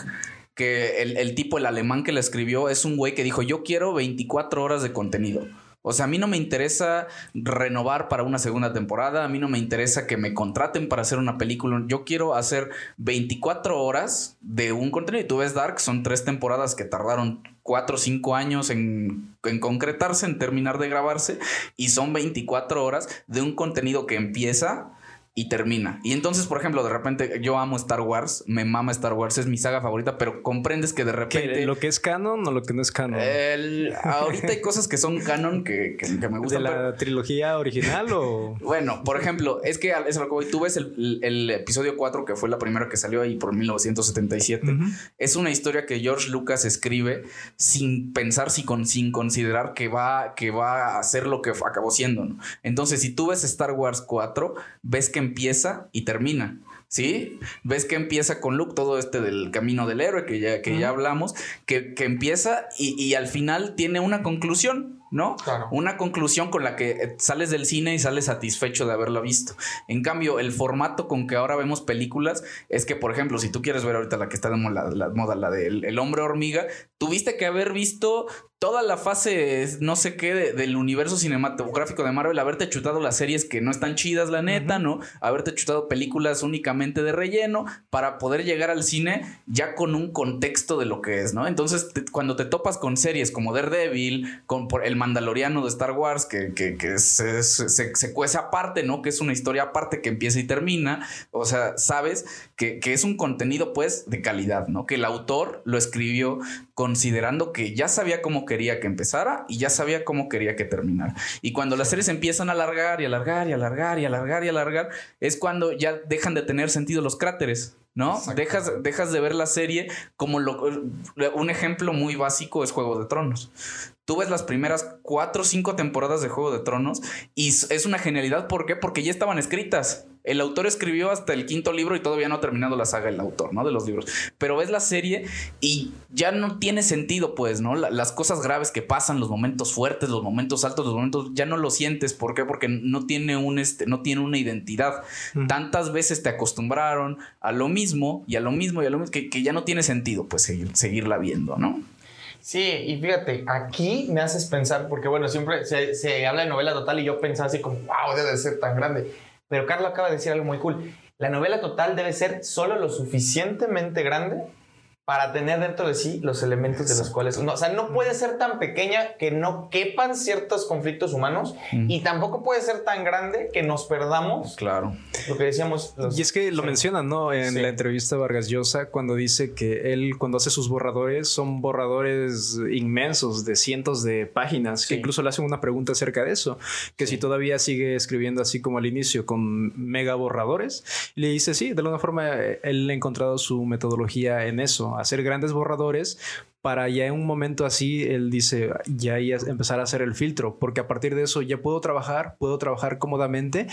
que el, tipo, el alemán que la escribió, es un güey que dijo, yo quiero 24 horas de contenido. O sea, a mí no me interesa renovar para una segunda temporada, a mí no me interesa que me contraten para hacer una película. Yo quiero hacer 24 horas de un contenido. Y tú ves Dark, son tres temporadas que tardaron 4 o 5 años en, en concretarse, en terminar de grabarse. Y son 24 horas de un contenido que empieza y termina. Y entonces, por ejemplo, de repente yo amo Star Wars, me mama Star Wars, es mi saga favorita, pero comprendes que de repente... ¿Lo que es canon o lo que no es canon? ahorita hay cosas que son canon que, me gustan. ¿De la trilogía original o...? bueno, por ejemplo, es que es que. Tú ves el, episodio 4, que fue la primera que salió ahí por 1977. Es una historia que George Lucas escribe sin pensar, sin, sin considerar que va, que va a ser lo que acabó siendo. Entonces, si tú ves Star Wars 4, ves que empieza y termina. ¿Sí? Ves que empieza con Luke todo este del camino del héroe que ya, que ya hablamos, que, empieza y, y, al final tiene una conclusión. ¿No? Una conclusión con la que eh, sales del cine y sales satisfecho de haberlo visto. En cambio, el formato con que ahora vemos películas es que, por ejemplo, si tú quieres ver ahorita la que está de moda, la, moda, la del el hombre hormiga, tuviste que haber visto toda la fase, no sé qué, del universo cinematográfico de Marvel, haberte chutado las series que no están chidas, la neta, ¿no? Haberte chutado películas únicamente de relleno para poder llegar al cine ya con un contexto de lo que es, ¿no? Entonces, cuando te topas con series como Daredevil, con por el Mandaloriano de Star Wars, que, que, se, se, cuece aparte, ¿no? Que es una historia aparte que empieza y termina. O sea, sabes que, que, es un contenido, pues, de calidad, ¿no? Que el autor lo escribió considerando que ya sabía cómo quería que empezara y ya sabía cómo quería que terminara. Y cuando las series empiezan a alargar y alargar y alargar y alargar y alargar, es cuando ya dejan de tener sentido los cráteres. ¿no? Dejas, dejas de ver la serie como lo, un ejemplo muy básico es Juego de Tronos. Tú ves las primeras cuatro o cinco temporadas de Juego de Tronos y es una genialidad. ¿Por qué? Porque ya estaban escritas. El autor escribió hasta el quinto libro y todavía no ha terminado la saga el autor, ¿no? De los libros. Pero ves la serie y ya no tiene sentido, pues, ¿no? las cosas graves que pasan, los momentos fuertes, los momentos altos, los momentos, ya no lo sientes. ¿Por qué? Porque no tiene un, este, no tiene una identidad. Tantas veces te acostumbraron a lo mismo y a lo mismo y a lo mismo que, ya no tiene sentido, pues, seguir, seguirla viendo, ¿no? Sí, y fíjate, aquí me haces pensar, porque bueno, siempre se, se habla de novela total y yo pensaba así como, wow, debe de ser tan grande. Pero Carlos acaba de decir algo muy cool. La novela total debe ser solo lo suficientemente grande para tener dentro de sí los elementos de los cuales... No, o sea, no puede ser tan pequeña que no quepan ciertos conflictos humanos y tampoco puede ser tan grande que nos perdamos. Claro. Lo que decíamos... y es que lo mencionan, ¿no? En la entrevista Vargas Llosa, cuando dice que él, cuando hace sus borradores, son borradores inmensos de cientos de páginas, que incluso le hacen una pregunta acerca de eso, que si todavía sigue escribiendo así como al inicio, con mega borradores, le dice, sí, de alguna forma él ha encontrado su metodología en eso hacer grandes borradores para ya en un momento así, él dice, ya, ya empezar a hacer el filtro, porque a partir de eso ya puedo trabajar, puedo trabajar cómodamente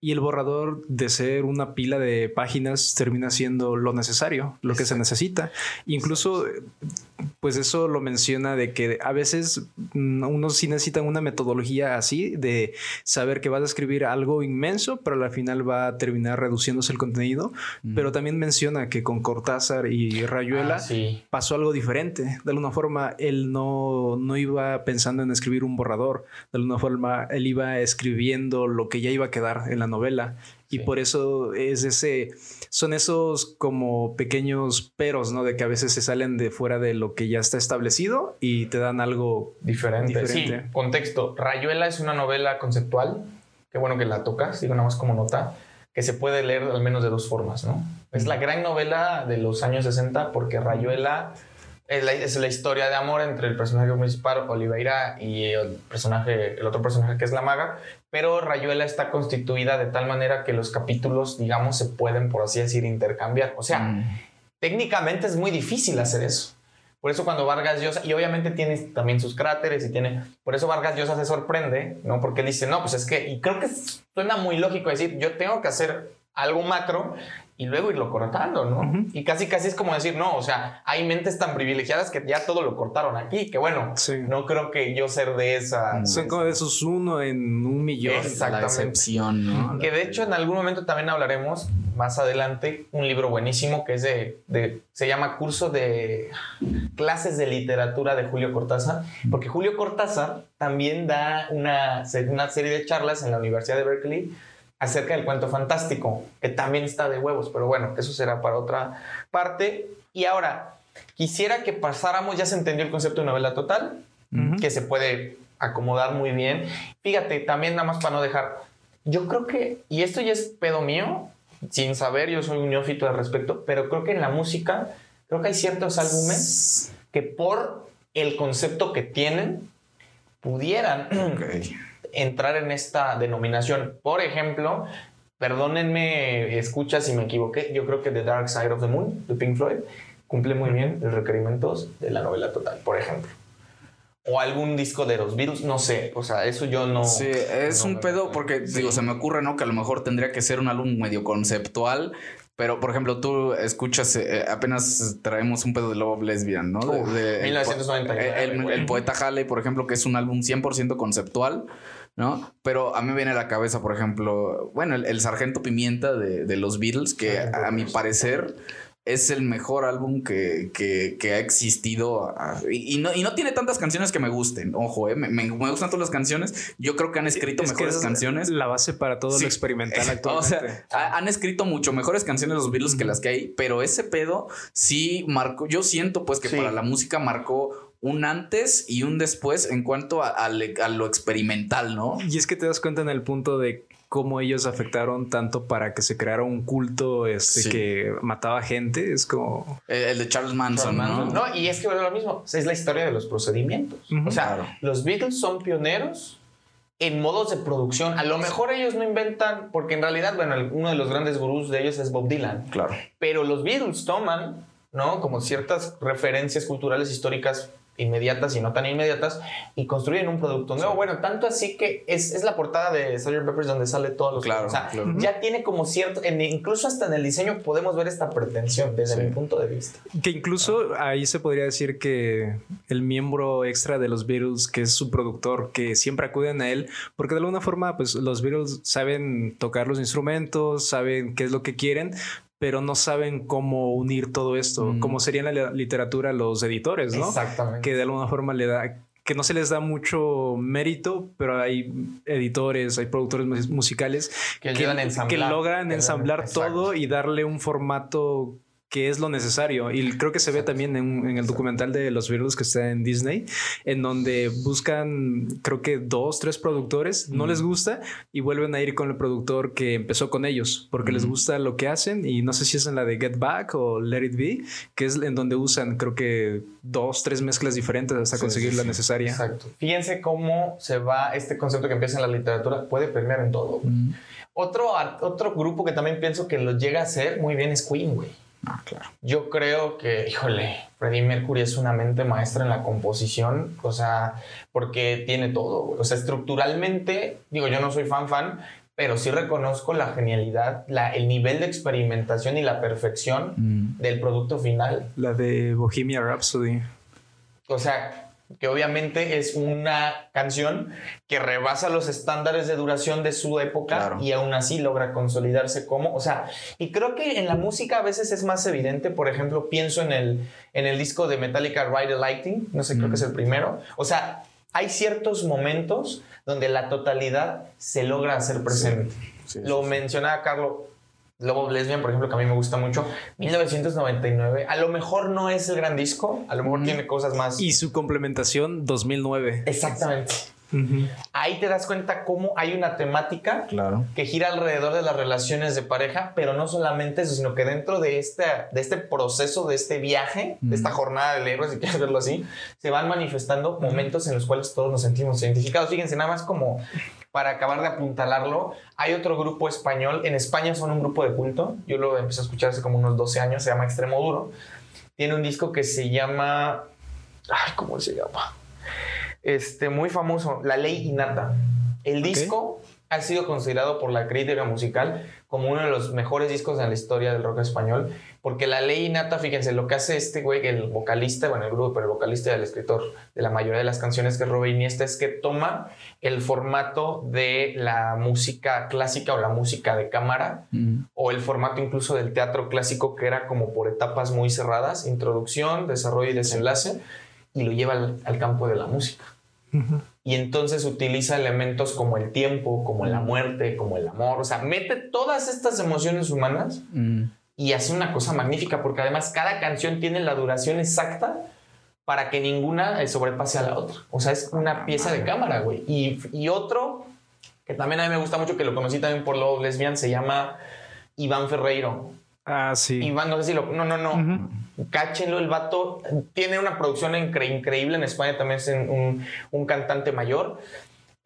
y el borrador de ser una pila de páginas termina siendo lo necesario, lo que se necesita. Incluso, pues eso lo menciona de que a veces mm, uno sí necesita una metodología así de saber que vas a escribir algo inmenso, pero al final va a terminar reduciéndose el contenido. Pero también menciona que con Cortázar y Rayuela Ah, sí. pasó algo diferente. De alguna forma, él no, no iba pensando en escribir un borrador. De alguna forma, él iba escribiendo lo que ya iba a quedar en la novela. Y Sí. por eso es ese, son esos como pequeños peros, ¿no? De que a veces se salen de fuera de lo que ya está establecido y te dan algo Diferente. Diferente. Sí, contexto. Rayuela es una novela conceptual. Qué bueno que la tocas, digo nada más como nota, que se puede leer al menos de dos formas, ¿no? Es la gran novela de los años 60 porque Rayuela es la, es la historia de amor entre el personaje principal, Oliveira, y el personaje, el otro personaje que es la maga, pero Rayuela está constituida de tal manera que los capítulos, digamos, se pueden, por así decir, intercambiar. O sea, Mm. técnicamente es muy difícil hacer eso. Por eso cuando Vargas Llosa, y obviamente tiene también sus cráteres y tiene, por eso Vargas Llosa se sorprende, ¿no? Porque él dice, no, pues es que, y creo que suena muy lógico decir, yo tengo que hacer algo macro y luego irlo cortando, ¿no? Y casi casi es como decir, no, o sea, hay mentes tan privilegiadas que ya todo lo cortaron aquí, que bueno, Sí. no creo que yo ser de esa... Son como de esos uno en un millón. Exactamente. La excepción, ¿no? Que de hecho en algún momento también hablaremos más adelante un libro buenísimo que es de, de- se llama Curso de Clases de Literatura de Julio Cortázar, porque Julio Cortázar también da una, una serie de charlas en la Universidad de Berkeley acerca del cuento fantástico, que también está de huevos, pero bueno, eso será para otra parte. Y ahora, quisiera que pasáramos, ya se entendió el concepto de novela total, que se puede acomodar muy bien. Fíjate, también nada más para no dejar, yo creo que, y esto ya es pedo mío, sin saber, yo soy un neófito al respecto, pero creo que en la música, creo que hay ciertos álbumes que por el concepto que tienen, pudieran Ok. Entrar en esta denominación. Por ejemplo, perdónenme, escucha si me equivoqué, yo creo que The Dark Side of the Moon de Pink Floyd cumple muy bien los requerimientos de la novela total, por ejemplo. O algún disco de los Beatles, no sé, o sea, eso yo no... Sí, es no un pedo porque, Sí. digo, se me ocurre, ¿no? Que a lo mejor tendría que ser un álbum medio conceptual. Pero, por ejemplo, tú escuchas, eh, apenas traemos un pedo de Love of Lesbian, ¿no? De- de- el po- 1999, El, el- güey. el poeta Halley, por ejemplo, que es un álbum 100% conceptual, ¿no? Pero a mí me viene a la cabeza, por ejemplo, bueno, el, el Sargento Pimienta de, de los Beatles, que a mi parecer es el mejor álbum que, que- que ha existido. ah, Y, y no, y no tiene tantas canciones que me gusten. Ojo, eh, me, me- me gustan todas las canciones. Yo creo que han escrito Es que mejores es canciones. La base para todo Sí. lo experimental O actualmente. sea, ha- han escrito mucho mejores canciones los Beatles que las que hay, pero ese pedo sí marcó. Yo siento pues que Sí. para la música marcó un antes y un después en cuanto a, a lo experimental, ¿no? Y es que te das cuenta en el punto de cómo ellos afectaron tanto para que se creara un culto este, Sí. que mataba gente. Es como. El, el de Charles Manson, ¿no? No, y es que a lo mismo, es la historia de los procedimientos. Ujú. O sea, Claro. los Beatles son pioneros en modos de producción. A lo mejor ellos no inventan, porque en realidad, bueno, uno de los grandes gurús de ellos es Bob Dylan. Claro. Pero los Beatles toman, ¿no? Como ciertas referencias culturales históricas inmediatas y no tan inmediatas y construyen un producto nuevo. Bueno, tanto así que es, es la portada de Sgt. Peppers donde sale todos los... Claro, o sea, claro. ya tiene como cierto... en- incluso hasta en el diseño podemos ver esta pretensión desde Sí. mi punto de vista. Que incluso ahí se podría decir que el miembro extra de los Beatles, que es su productor, que siempre acuden a él, porque de alguna forma, pues los Beatles saben tocar los instrumentos, saben qué es lo que quieren, pero no saben cómo unir todo esto, Mm. como sería en la literatura los editores, ¿no? Exactamente. que de alguna forma le da que no se les da mucho mérito, pero hay editores, hay productores mus- musicales Que logran Que- ensamblar exacto. todo y darle un formato que es lo necesario. Y creo que se ve también en, en el documental de los Beatles que está en Disney, en donde buscan, creo que dos, tres productores, no les gusta y vuelven a ir con el productor que empezó con ellos, porque les gusta lo que hacen. Y no sé si es en la de Get Back o Let It Be, que es en donde usan, creo que dos, tres mezclas diferentes hasta Sí, conseguir sí, la necesaria. Exacto. Fíjense cómo se va este concepto que empieza en la literatura, puede permear en todo. Otro, otro grupo que también pienso que lo llega a hacer muy bien es Queen, güey. Ah, claro. Yo creo que, híjole, Freddie Mercury es una mente maestra en la composición, o sea, porque tiene todo, güey. o sea, estructuralmente, digo, yo no soy fan fan, pero sí reconozco la genialidad, la, el nivel de experimentación y la perfección Mm. del producto final. La de Bohemia Rhapsody. O sea, que obviamente es una canción que rebasa los estándares de duración de su época Claro. y aún así logra consolidarse como, o sea, y creo que en la música a veces es más evidente, por ejemplo, pienso en el, en el disco de Metallica Ride the Lightning, no sé, creo que es el primero, o sea, hay ciertos momentos donde la totalidad se logra hacer presente. Sí, Lo sí. mencionaba Carlos Lobo Lesbian, por ejemplo, que a mí me gusta mucho. 1999. A lo mejor no es el gran disco, a lo mejor tiene cosas más. Y su complementación 2009. Exactamente. Ahí te das cuenta cómo hay una temática Claro. que gira alrededor de las relaciones de pareja, pero no solamente eso, sino que dentro de este, de este proceso, de este viaje, de esta jornada del héroe, si quieres verlo así, se van manifestando momentos en los cuales todos nos sentimos identificados. Fíjense, nada más como para acabar de apuntalarlo, hay otro grupo español, en España son un grupo de culto, yo lo empecé a escuchar hace como unos 12 años, se llama Extremo Duro, tiene un disco que se llama, ay, ¿cómo se llama? Este, muy famoso, La Ley Innata. El disco ha sido considerado por la crítica musical como uno de los mejores discos en la historia del rock español, porque La Ley Innata, fíjense, lo que hace este güey, el vocalista, bueno, el grupo, pero el vocalista y el escritor de la mayoría de las canciones que es Robert Iniesta, es que toma el formato de la música clásica o la música de cámara, Mm. o el formato incluso del teatro clásico que era como por etapas muy cerradas, introducción, desarrollo y desenlace, y lo lleva al, al campo de la música. Y entonces utiliza elementos como el tiempo, como la muerte, como el amor, o sea, mete todas estas emociones humanas Mm. Y hace una cosa magnífica, porque además cada canción tiene la duración exacta para que ninguna eh, sobrepase a la otra. O sea, es una pieza de cámara, güey. Y, y otro, que también a mí me gusta mucho, que lo conocí también por Love Lesbian, se llama Iván Ferreiro. Ah, sí. Iván, no sé si lo... No, no, no. Ujú. Cáchenlo, el vato tiene una producción incre- increíble. En España también es un, un cantante mayor.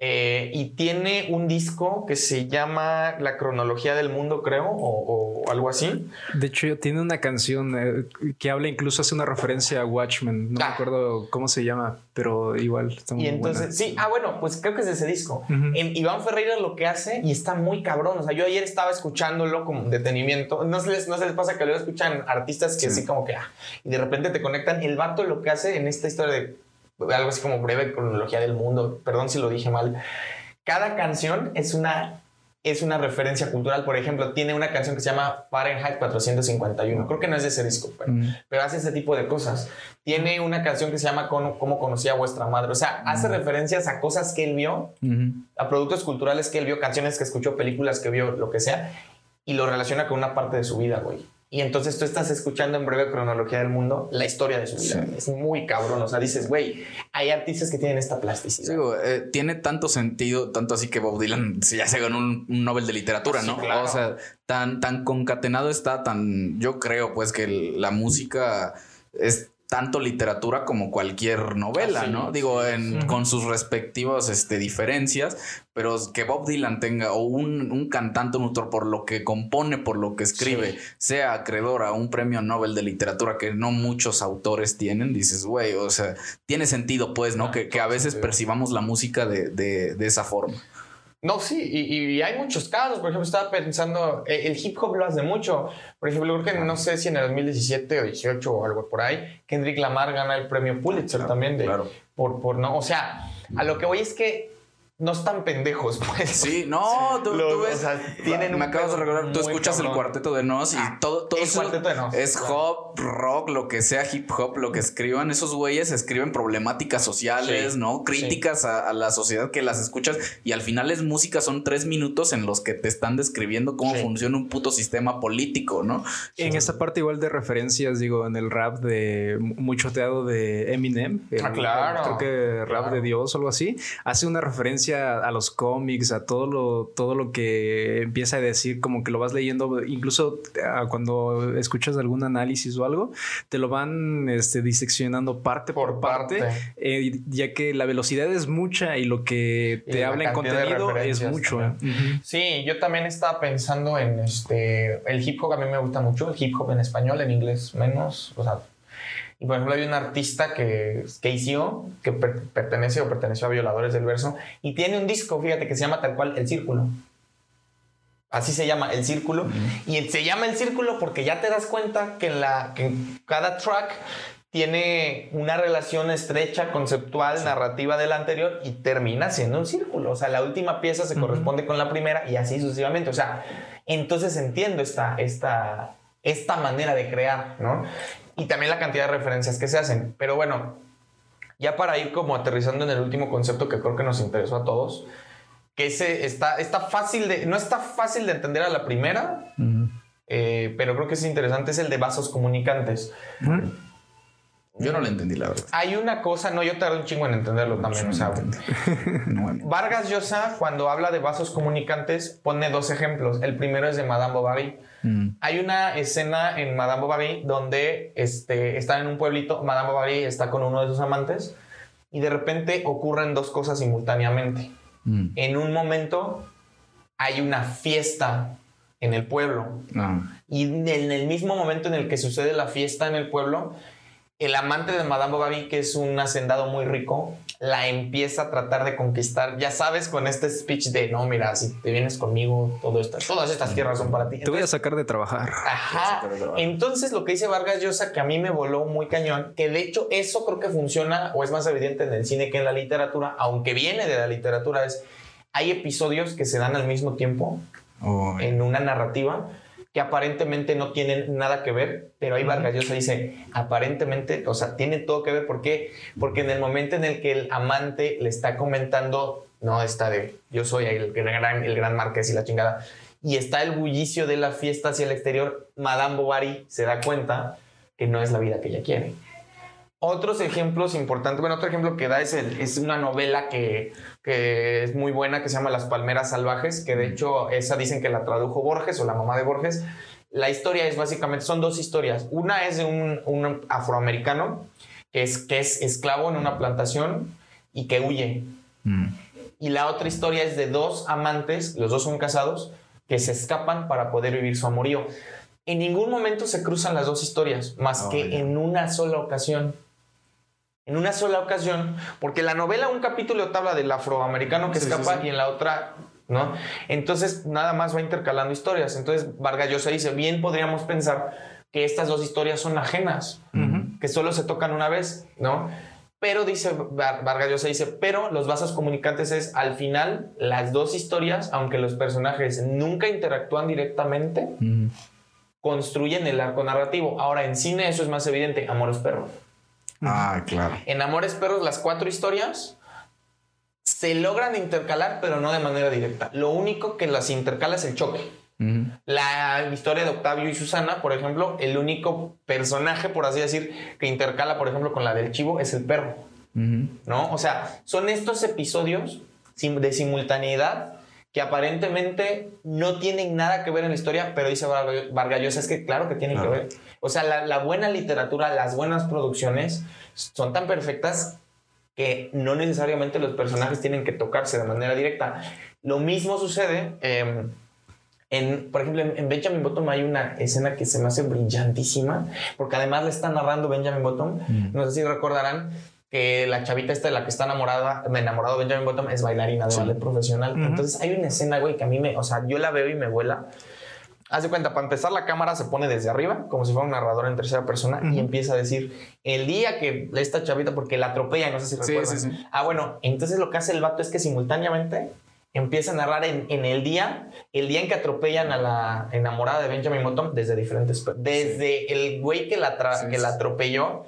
Eh, y tiene un disco que se llama La cronología del mundo, creo, o, o algo así. De hecho, tiene una canción eh, que habla incluso hace una referencia a Watchmen. No Ah. me acuerdo cómo se llama, pero igual está muy Y entonces, buena. sí, ah, bueno, pues creo que es de ese disco. En Iván Ferreira lo que hace y está muy cabrón. O sea, yo ayer estaba escuchándolo como detenimiento. No se les, no se les pasa que luego escuchan artistas que Sí. así como que, ah, y de repente te conectan. El vato lo que hace en esta historia de algo así como breve cronología del mundo, perdón si lo dije mal. Cada canción es una es una referencia cultural. Por ejemplo, tiene una canción que se llama Fahrenheit 451. Creo que no es de ese disco, pero, Mm. pero hace ese tipo de cosas. Tiene una canción que se llama Cómo, Cómo conocí a vuestra madre. O sea, hace referencias a cosas que él vio, a productos culturales que él vio, canciones que escuchó, películas que vio, lo que sea, y lo relaciona con una parte de su vida, güey. Y entonces tú estás escuchando en breve cronología del mundo la historia de su vida. Sí. Es muy cabrón. O sea, dices, güey, hay artistas que tienen esta plasticidad. Sí, eh, tiene tanto sentido, tanto así que Bob Dylan se- ya se ganó un, un Nobel de literatura, Sí, ¿no? claro. O sea, tan, tan concatenado está, tan. Yo creo, pues, que la música es tanto literatura como cualquier novela, Ah, sí, ¿no? Digo, en- con sus respectivas este, diferencias, pero que Bob Dylan tenga, o un, un cantante, un autor, por lo que compone, por lo que escribe, sea acreedor a un premio Nobel de literatura que no muchos autores tienen, dices, güey, o sea, tiene sentido, pues, ¿no? Ah, que, que a veces sentido. percibamos la música de, de, de esa forma. No, sí, y, y hay muchos casos. Por ejemplo, estaba pensando, eh, el hip hop lo hace mucho. Por ejemplo, creo que no sé si en el 2017 o 18 o algo por ahí, Kendrick Lamar gana el premio Pulitzer también de, claro. por, por no. O sea, a lo que voy es que no están pendejos, pues. Sí, no, tú, ves. o sea, tienen me acabas de recordar, tú escuchas el cuarteto de Nos y Ah, todo, todo el eso Cuarteto de Nos, es claro. hop, rock, lo que sea hip hop, lo que escriban. Esos güeyes escriben problemáticas sociales, Sí, ¿no? Críticas a, a la sociedad que las escuchas y al final es música, son tres minutos en los que te están describiendo cómo Sí. funciona un puto sistema político, ¿no? En esta parte igual de referencias, digo, en el rap de mucho teado de Eminem, el- Ah, claro, creo que rap claro. de Dios o algo así, hace una referencia referencia a, los cómics, a todo lo, todo lo que empieza a decir, como que lo vas leyendo, incluso cuando escuchas algún análisis o algo, te lo van este, diseccionando parte por, parte, eh, ya que la velocidad es mucha y lo que te habla en contenido es mucho. Sí, yo también estaba pensando en este, el hip hop, a mí me gusta mucho, el hip hop en español, en inglés menos, o sea, y por ejemplo, hay un artista que, que hizo, que pertenece o perteneció a Violadores del Verso, y tiene un disco, fíjate, que se llama tal cual El Círculo. Así se llama El Círculo. Y se llama El Círculo porque ya te das cuenta que, la, que cada track tiene una relación estrecha, conceptual, narrativa de la anterior y termina siendo un círculo. O sea, la última pieza se corresponde con la primera y así sucesivamente. O sea, entonces entiendo esta, esta, esta manera de crear, ¿no? Y también la cantidad de referencias que se hacen. Pero bueno, ya para ir como aterrizando en el último concepto que creo que nos interesó a todos, que ese está, está fácil de, no está fácil de entender a la primera, eh, pero creo que es interesante, es el de vasos comunicantes. Yo no lo entendí, la verdad. Hay una cosa, no, yo tardé un chingo en entenderlo también. O sea, Vargas Llosa, cuando habla de vasos comunicantes, pone dos ejemplos. El primero es de Madame Bovary. Mm. Hay una escena en Madame Bovary donde este, están en un pueblito, Madame Bovary está con uno de sus amantes y de repente ocurren dos cosas simultáneamente. Mm. En un momento hay una fiesta en el pueblo ah. y en el mismo momento en el que sucede la fiesta en el pueblo, el amante de Madame Bovary, que es un hacendado muy rico, la empieza a tratar de conquistar, ya sabes, con este speech de, no, mira, si te vienes conmigo, todo esto, todas estas tierras son para ti. te voy a sacar de trabajar. Ajá. Entonces, lo que dice Vargas Llosa, que a mí me voló muy cañón, que de hecho eso creo que funciona o es más evidente en el cine que en la literatura, aunque viene de la literatura, es, hay episodios que se dan al mismo tiempo en una narrativa que aparentemente no tienen nada que ver, pero ahí Vargas Llosa dice, aparentemente, o sea, tiene todo que ver, ¿por qué? Porque en el momento en el que el amante le está comentando, no, está de, yo soy el gran, el gran marqués y la chingada, y está el bullicio de la fiesta hacia el exterior, Madame Bovary se da cuenta que no es la vida que ella quiere. Otros ejemplos importantes, bueno, otro ejemplo que da es, es una novela que, que, es muy buena que se llama Las Palmeras Salvajes, que de hecho esa dicen que la tradujo Borges o la mamá de Borges. La historia es básicamente, son dos historias. Una es de un, un afroamericano que es, que es esclavo en una plantación y que huye. Mm. Y la otra historia es de dos amantes, los dos son casados, que se escapan para poder vivir su amorío. En ningún momento se cruzan las dos historias, más oh, que en una sola ocasión en una sola ocasión, porque la novela un capítulo te habla del afroamericano que escapa y en la otra, ¿no? Entonces nada más va intercalando historias. Entonces Vargas Llosa dice, bien podríamos pensar que estas dos historias son ajenas, que solo se tocan una vez, ¿no? Pero dice Vargas Llosa dice, pero los vasos comunicantes es al final las dos historias, aunque los personajes nunca interactúan directamente, construyen el arco narrativo. Ahora en cine eso es más evidente, Amores Perros. Ah, claro. En Amores Perros, las cuatro historias se logran intercalar, pero no de manera directa. Lo único que las intercala es el choque. La historia de Octavio y Susana, por ejemplo, el único personaje, por así decir, que intercala, por ejemplo, con la del chivo es el perro. ¿No? O sea, son estos episodios de simultaneidad que aparentemente no tienen nada que ver en la historia, pero dice Vargas Llosa, es que claro que tienen que ver. O sea, la, buena literatura, las buenas producciones son tan perfectas que no necesariamente los personajes tienen que tocarse de manera directa. Lo mismo sucede, em, en, por ejemplo, en, Benjamin Bottom hay una escena que se me hace brillantísima, porque además le está narrando Benjamin Bottom. Mm. No sé si recordarán que la chavita esta de la que está enamorada, me enamorado Benjamin Bottom es bailarina de ballet profesional. Entonces hay una escena, güey, que a mí me, o sea, yo la veo y me vuela. Haz de cuenta, para empezar la cámara se pone desde arriba, como si fuera un narrador en tercera persona, y empieza a decir, el día que esta chavita, porque la atropella, no sé si recuerdan. Ah, bueno, entonces lo que hace el vato es que simultáneamente empieza a narrar en, el día, el día en que atropellan a la enamorada de Benjamin Bottom desde diferentes... Desde el güey que la, que la atropelló,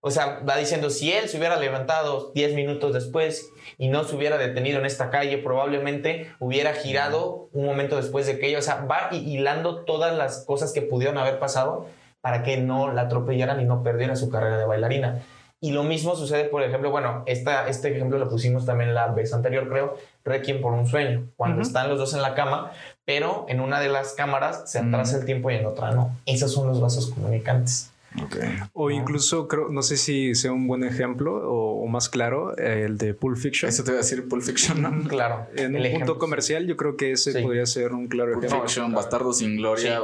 o sea, va diciendo, si él se hubiera levantado 10 minutos después y no se hubiera detenido en esta calle, probablemente hubiera girado un momento después de que ella, o sea, va hilando todas las cosas que pudieron haber pasado para que no la atropellaran y no perdiera su carrera de bailarina. Y lo mismo sucede, por ejemplo, bueno, esta, este ejemplo lo pusimos también la vez anterior, creo, Requiem por un sueño, cuando están los dos en la cama, pero en una de las cámaras se atrasa el tiempo y en otra no. Esos son los vasos comunicantes. O incluso creo, no sé si sea un buen ejemplo o, más claro, el de Pulp Fiction. Eso te voy a decir Pulp Fiction, ¿no? Claro. En un punto comercial, yo creo que ese podría ser un claro Pulp ejemplo. Fiction, Bastardo sin Gloria,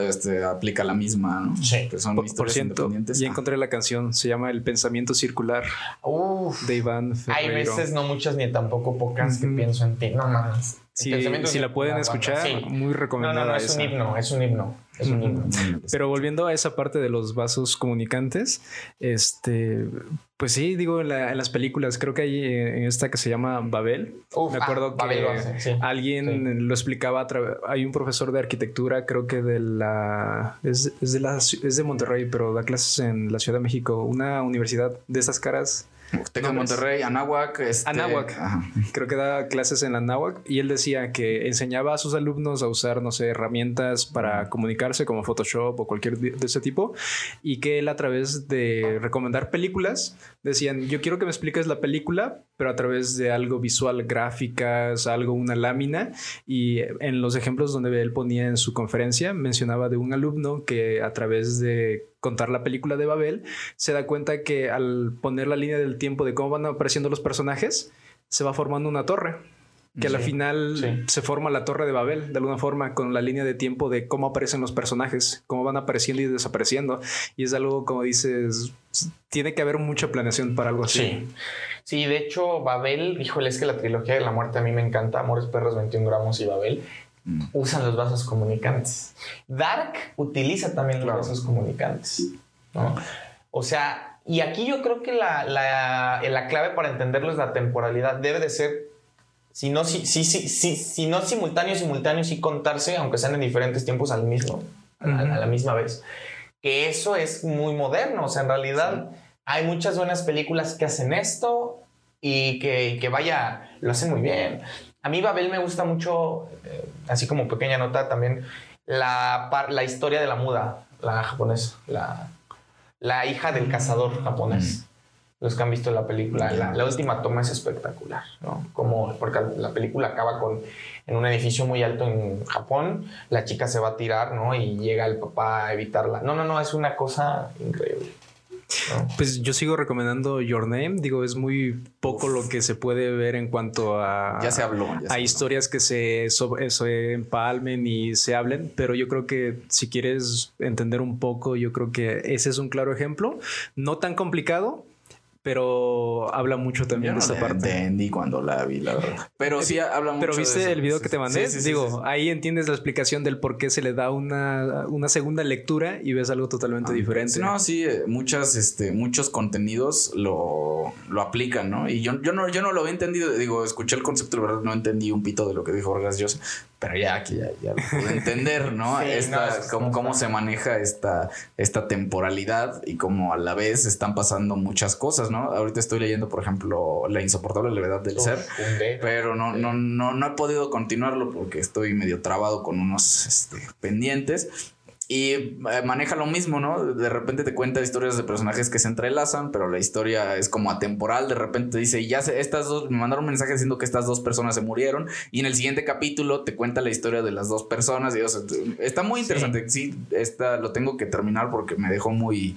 este, aplica la misma, ¿no? Sí. Pues son por, por cierto, ya encontré la canción, se llama El pensamiento circular Uf. de Iván Ferreiro. Hay veces, no muchas ni tampoco pocas, que pienso en ti. No más. Si, si la pueden escuchar, muy recomendada. No, no, no, es un himno, es un himno. Pero volviendo a esa parte de los vasos comunicantes, este, pues sí, digo, en, las películas, creo que hay en esta que se llama Babel. me acuerdo ah, que alguien lo explicaba. hay un profesor de arquitectura, creo que de la es, es, de la. es de Monterrey, pero da clases en la Ciudad de México, una universidad de esas caras tengo Monterrey, Anáhuac. Este, Anáhuac. Creo que da clases en Anáhuac y él decía que enseñaba a sus alumnos a usar, no sé, herramientas para comunicarse como Photoshop o cualquier de ese tipo y que él a través de recomendar películas decían, yo quiero que me expliques la película, pero a través de algo visual, gráficas, algo, una lámina. Y en los ejemplos donde él ponía en su conferencia, mencionaba de un alumno que a través de contar la película de Babel, se da cuenta que al poner la línea del tiempo de cómo van apareciendo los personajes, se va formando una torre que a la final se forma la torre de Babel de alguna forma con la línea de tiempo de cómo aparecen los personajes, cómo van apareciendo y desapareciendo. Y es algo, como dices, tiene que haber mucha planeación para algo así. Sí, sí de hecho, Babel, híjole, es que la trilogía de la muerte a mí me encanta, Amores Perros, 21 gramos y Babel. Mm. Usan los vasos comunicantes. Dark utiliza también los vasos comunicantes. O sea, y aquí yo creo que la, la, la clave para entenderlo es la temporalidad. Debe de ser si no, si, si, si, si, no simultáneo, simultáneo, sí contarse, aunque sean en diferentes tiempos al mismo, a, la misma vez. Que eso es muy moderno, o sea, en realidad hay muchas buenas películas que hacen esto y que, que vaya, lo hacen muy bien. A mí Babel me gusta mucho, eh, así como pequeña nota también, la, la historia de la muda, la japonesa, la, la hija del cazador japonés los que han visto la película, la, última toma es espectacular, ¿no? Como, porque la película acaba con, en un edificio muy alto en Japón, la chica se va a tirar, ¿no? Y llega el papá a evitarla. No, no, no, es una cosa increíble. Pues yo sigo recomendando Your Name. Digo, es muy poco lo que se puede ver en cuanto a. Ya se habló. a historias que se, se empalmen y se hablen. Pero yo creo que si quieres entender un poco, yo creo que ese es un claro ejemplo. No tan complicado, pero habla mucho también de esa parte. entendí cuando la vi, la verdad. Pero sí habla mucho. Pero viste el video que te mandé. Digo, ahí entiendes la explicación del por qué se le da una, una segunda lectura y ves algo totalmente ah, diferente. No, sí, eh, muchas, este, muchos contenidos lo, lo aplican, ¿no? Y yo, yo no, yo no lo había entendido. Digo, escuché el concepto, la verdad, no entendí un pito de lo que dijo Vargas Llosa pero ya aquí ya, ya, lo pude entender, ¿no? esta, cómo, cómo se maneja esta, esta temporalidad y cómo a la vez están pasando muchas cosas, ¿no? Ahorita estoy leyendo, por ejemplo, La insoportable levedad del ser, pero no, no, no, no he podido continuarlo porque estoy medio trabado con unos este, pendientes. Y eh, maneja lo mismo, ¿no? De repente te cuenta historias de personajes que se entrelazan, pero la historia es como atemporal. De repente dice, ya sé, estas dos, me mandaron un mensaje diciendo que estas dos personas se murieron. Y en el siguiente capítulo te cuenta la historia de las dos personas. Y, está muy interesante. Sí, esta lo tengo que terminar porque me dejó muy,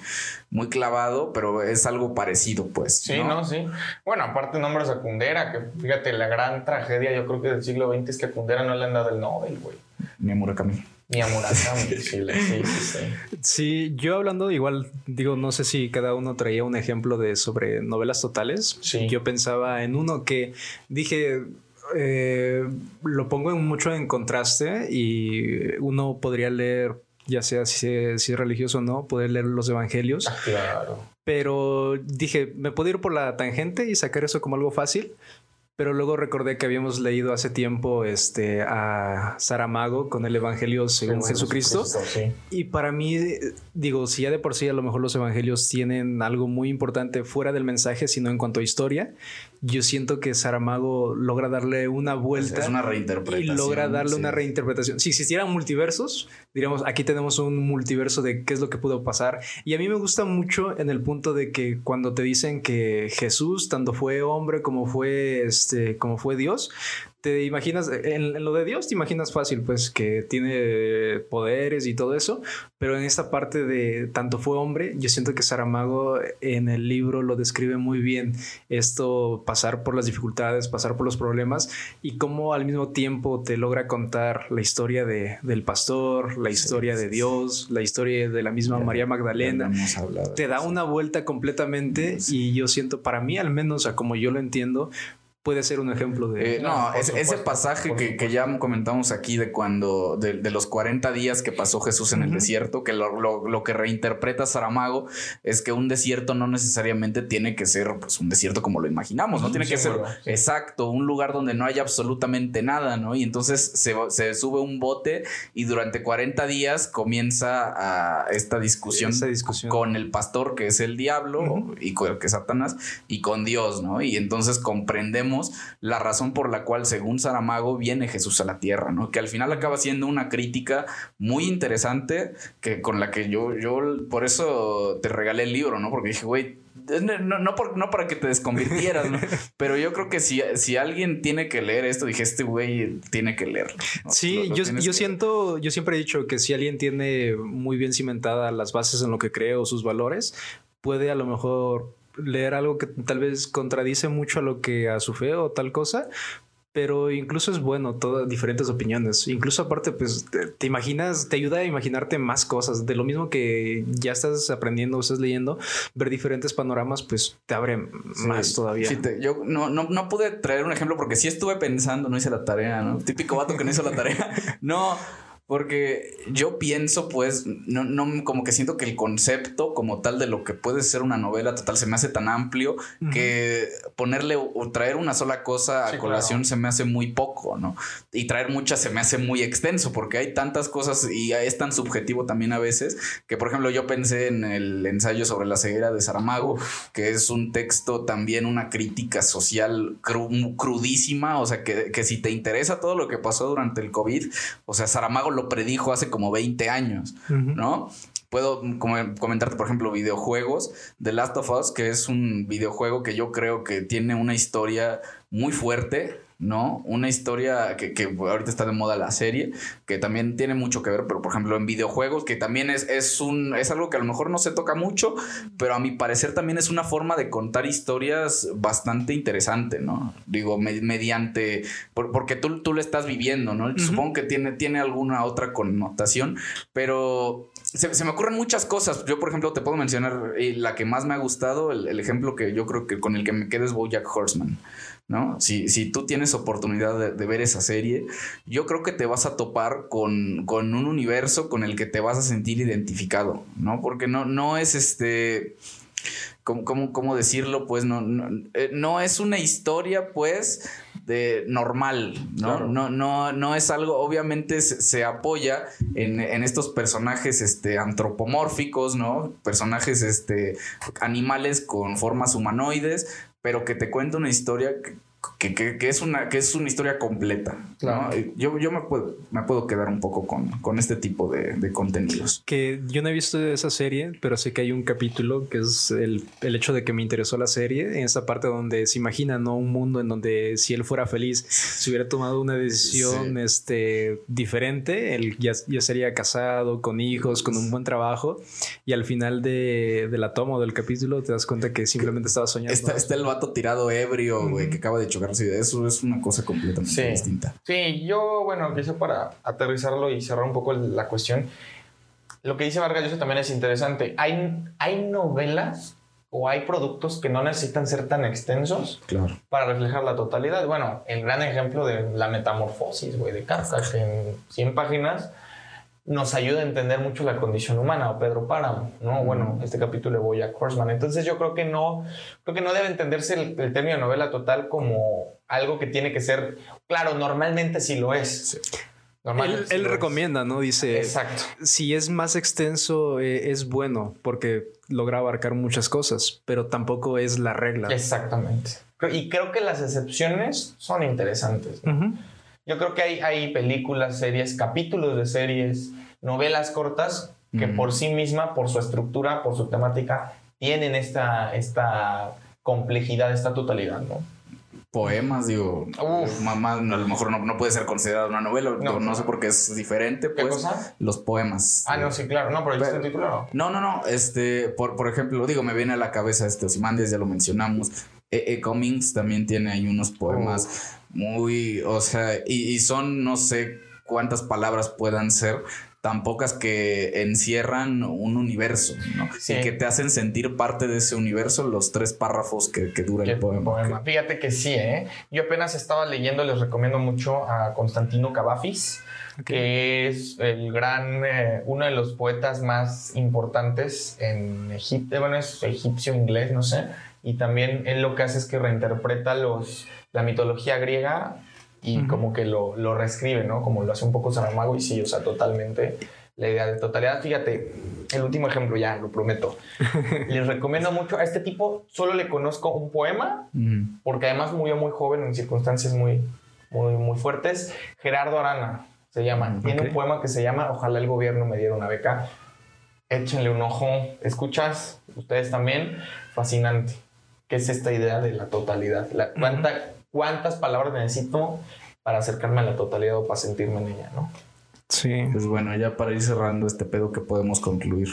muy clavado, pero es algo parecido, pues. Sí, ¿no? Sí. Bueno, aparte, nombre de Kundera, que fíjate, la gran tragedia, yo creo que del siglo XX es que a Kundera no le han dado el Nobel, güey. Ni a Murakami. Ni a Murakami, sí, sí, sí. Sí, yo hablando igual, digo, no sé si cada uno traía un ejemplo de sobre novelas totales. Sí. Yo pensaba en uno que dije, eh, lo pongo mucho en contraste y uno podría leer, ya sea si, si, es religioso o no, poder leer los evangelios. Ah, claro. Pero dije, me puedo ir por la tangente y sacar eso como algo fácil. Pero luego recordé que habíamos leído hace tiempo este, a Saramago con el Evangelio según Jesucristo. Y para mí, digo, si ya de por sí a lo mejor los evangelios tienen algo muy importante fuera del mensaje, sino en cuanto a historia, yo siento que Saramago logra darle una vuelta. Es una reinterpretación. Y logra darle sí. una reinterpretación. Si existieran multiversos, diríamos, aquí tenemos un multiverso de qué es lo que pudo pasar. Y a mí me gusta mucho en el punto de que cuando te dicen que Jesús, tanto fue hombre como fue, este, como fue Dios, te imaginas, en, en, lo de Dios te imaginas fácil, pues que tiene poderes y todo eso, pero en esta parte de tanto fue hombre, yo siento que Saramago en el libro lo describe muy bien, esto pasar por las dificultades, pasar por los problemas y cómo al mismo tiempo te logra contar la historia de, del pastor, la historia sí, de Dios, la historia de la misma ya, María Magdalena, te da una vuelta completamente sí. y yo siento, para mí al menos, a como yo lo entiendo, puede ser un ejemplo de... Eh, no, es, ese pasaje que, que, ya comentamos aquí de cuando, de, de, los 40 días que pasó Jesús en uh -huh. el desierto, que lo, lo, lo, que reinterpreta Saramago es que un desierto no necesariamente tiene que ser pues, un desierto como lo imaginamos, no tiene que ser exacto, un lugar donde no haya absolutamente nada, ¿no? Y entonces se, se sube un bote y durante 40 días comienza a esta discusión, discusión, con el pastor que es el diablo uh -huh. y con, que es Satanás y con Dios, ¿no? Y entonces comprendemos la razón por la cual, según Saramago, viene Jesús a la tierra, ¿no? Que al final acaba siendo una crítica muy interesante que con la que yo, yo por eso te regalé el libro, ¿no? Porque dije, güey, no, no, por, no, para que te desconvirtieras, ¿no? Pero yo creo que si, si alguien tiene que leer esto, dije, este güey tiene que leerlo. Sí, lo, lo yo, yo que siento, yo siempre he dicho que si alguien tiene muy bien cimentadas las bases en lo que cree o sus valores, puede a lo mejor leer algo que tal vez contradice mucho a lo que a su fe o tal cosa, pero incluso es bueno todas diferentes opiniones. Incluso aparte, pues te, te, imaginas, te ayuda a imaginarte más cosas. De lo mismo que ya estás aprendiendo, estás leyendo, ver diferentes panoramas, pues te abre sí, más todavía. Sí, te, yo no, no, no pude traer un ejemplo porque sí estuve pensando, no hice la tarea, ¿no? Típico vato que no hizo la tarea. No, porque yo pienso, pues, no, no, como que siento que el concepto como tal de lo que puede ser una novela total se me hace tan amplio uh -huh. que ponerle o traer una sola cosa a sí, colación claro. se me hace muy poco, ¿no? Y traer muchas se me hace muy extenso porque hay tantas cosas y es tan subjetivo también a veces que, por ejemplo, yo pensé en el ensayo sobre la ceguera de Saramago, que es un texto también, una crítica social cru crudísima, o sea, que, que si te interesa todo lo que pasó durante el COVID, o sea, Saramago lo predijo hace como 20 años, uh -huh. ¿no? Puedo comentarte, por ejemplo, videojuegos. The Last of Us, que es un videojuego que yo creo que tiene una historia muy fuerte, ¿no? Una historia que, que, ahorita está de moda la serie, que también tiene mucho que ver, pero por ejemplo en videojuegos, que también es, es, un, es algo que a lo mejor no se toca mucho, pero a mi parecer también es una forma de contar historias bastante interesante, ¿no? Digo, me, mediante, por, porque tú, tú lo estás viviendo, ¿no? Uh -huh. Supongo que tiene, tiene alguna otra connotación, pero se, se, me ocurren muchas cosas. Yo, por ejemplo, te puedo mencionar eh, la que más me ha gustado, el, el, ejemplo que yo creo que con el que me quedo es Bojack Horseman. ¿No? Si, si tú tienes oportunidad de, de, ver esa serie, yo creo que te vas a topar con, con, un universo con el que te vas a sentir identificado, ¿no? Porque no, no es este... ¿Cómo, cómo, cómo decirlo? Pues no, no, eh, no, es una historia, pues, de normal, ¿no? Claro. No, no, no es algo, obviamente se, se apoya en, en, estos personajes este, antropomórficos, ¿no? Personajes este, animales con formas humanoides, pero que te cuenta una historia que, que, que, que, es, una, que es una historia completa. Claro. ¿no? Yo, yo me, puedo, me puedo quedar un poco con, con este tipo de, de, contenidos. Que yo no he visto esa serie, pero sé que hay un capítulo que es el, el hecho de que me interesó la serie, en esta parte donde se imagina ¿no? un mundo en donde si él fuera feliz, si hubiera tomado una decisión sí. este, diferente, él ya, ya sería casado, con hijos, con un buen trabajo, y al final de, de la toma o del capítulo te das cuenta que simplemente estaba soñando. Está, está el vato tirado ebrio, güey, uh -huh. que acaba de chocarse. Eso es una cosa completamente sí. distinta. Sí, yo, bueno, quizá para aterrizarlo y cerrar un poco la cuestión, lo que dice Vargas Llosa también es interesante. Hay, hay novelas o hay productos que no necesitan ser tan extensos claro. para reflejar la totalidad. Bueno, el gran ejemplo de la metamorfosis, güey, de Kafka, que en 100 páginas nos ayuda a entender mucho la condición humana, o Pedro Páramo, ¿no? Bueno, este capítulo de Boya Horseman. Entonces yo creo que no, creo que no debe entenderse el, el, término novela total como algo que tiene que ser, claro, normalmente sí lo es. Sí. Él, él recomienda, ¿no? Dice, Exacto. si es más extenso, eh, es bueno, porque logra abarcar muchas cosas, pero tampoco es la regla. Exactamente. Y creo que las excepciones son interesantes. Yo creo que hay, hay películas, series, capítulos de series, novelas cortas que por sí misma, por su estructura, por su temática, tienen esta, esta complejidad, esta totalidad, ¿no? Poemas, digo, mamá, a lo mejor no, puede ser considerado una novela, no, no, sé por qué es diferente, pues. ¿Qué cosa? Los poemas. Ah, no, sí, claro, no, pero, pero el título no. No, no, este, por, por ejemplo, digo, me viene a la cabeza este Osimandias, ya lo mencionamos. E. e. Cummings también tiene ahí unos poemas muy, o sea, y, y son, no sé cuántas palabras puedan ser, tan pocas que encierran un universo, ¿no? Y que te hacen sentir parte de ese universo los tres párrafos que, dura el poema. Fíjate que sí, ¿eh? Yo apenas estaba leyendo, les recomiendo mucho a Constantino Cavafis, que es el gran, eh, uno de los poetas más importantes en Egipto, bueno, es egipcio inglés, no sé, y también él lo que hace es que reinterpreta los, la mitología griega y como que lo, lo, reescribe, ¿no? Como lo hace un poco Saramago y sí, o sea, totalmente la idea de totalidad. Fíjate, el último ejemplo ya, lo prometo. Les recomiendo mucho a este tipo, solo le conozco un poema, porque además murió muy joven en circunstancias muy, muy, muy fuertes. Gerardo Arana se llama. Tiene un poema que se llama Ojalá el gobierno me diera una beca. Échenle un ojo. ¿Escuchas? Ustedes también. Fascinante. ¿Qué es esta idea de la totalidad? La, ¿cuánta, cuántas palabras necesito para acercarme a la totalidad o para sentirme en ella, ¿no? Sí. Pues bueno, ya para ir cerrando este pedo que podemos concluir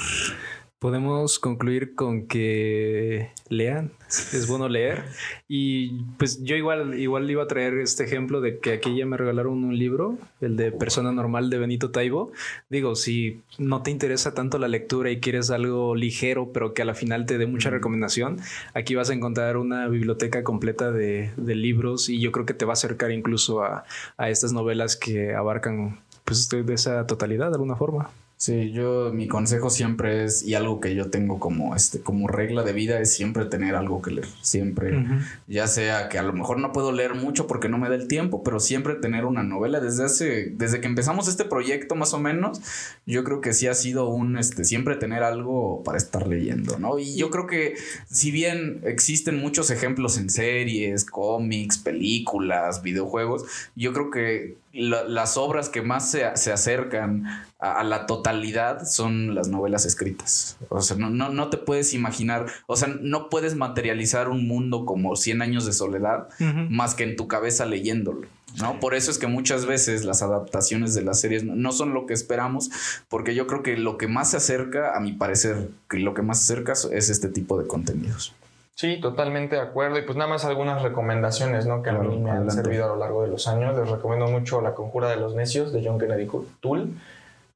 podemos concluir con que lean, es bueno leer. Y pues yo igual, igual iba a traer este ejemplo de que aquí ya me regalaron un libro, el de Persona Normal de Benito Taibo. Digo, si no te interesa tanto la lectura y quieres algo ligero, pero que a la final te dé mucha recomendación, aquí vas a encontrar una biblioteca completa de, libros y yo creo que te va a acercar incluso a, a estas novelas que abarcan pues de esa totalidad de alguna forma. Sí, yo mi consejo siempre es y algo que yo tengo como este como regla de vida es siempre tener algo que leer, siempre. Ya sea que a lo mejor no puedo leer mucho porque no me da el tiempo, pero siempre tener una novela. Desde hace desde que empezamos este proyecto más o menos, yo creo que sí ha sido un este siempre tener algo para estar leyendo, ¿no? Y yo creo que si bien existen muchos ejemplos en series, cómics, películas, videojuegos, yo creo que las obras que más se, acercan a, la totalidad son las novelas escritas. O sea, no, no, te puedes imaginar, o sea, no puedes materializar un mundo como 100 años de soledad más que en tu cabeza leyéndolo. ¿no? Por eso es que muchas veces las adaptaciones de las series no son lo que esperamos, porque yo creo que lo que más se acerca, a mi parecer, que lo que más se acerca es este tipo de contenidos. Sí, totalmente de acuerdo. Y pues nada más algunas recomendaciones, ¿no? Que a mí me han servido a lo largo de los años. Les recomiendo mucho La Conjura de los Necios de John Kennedy Toole.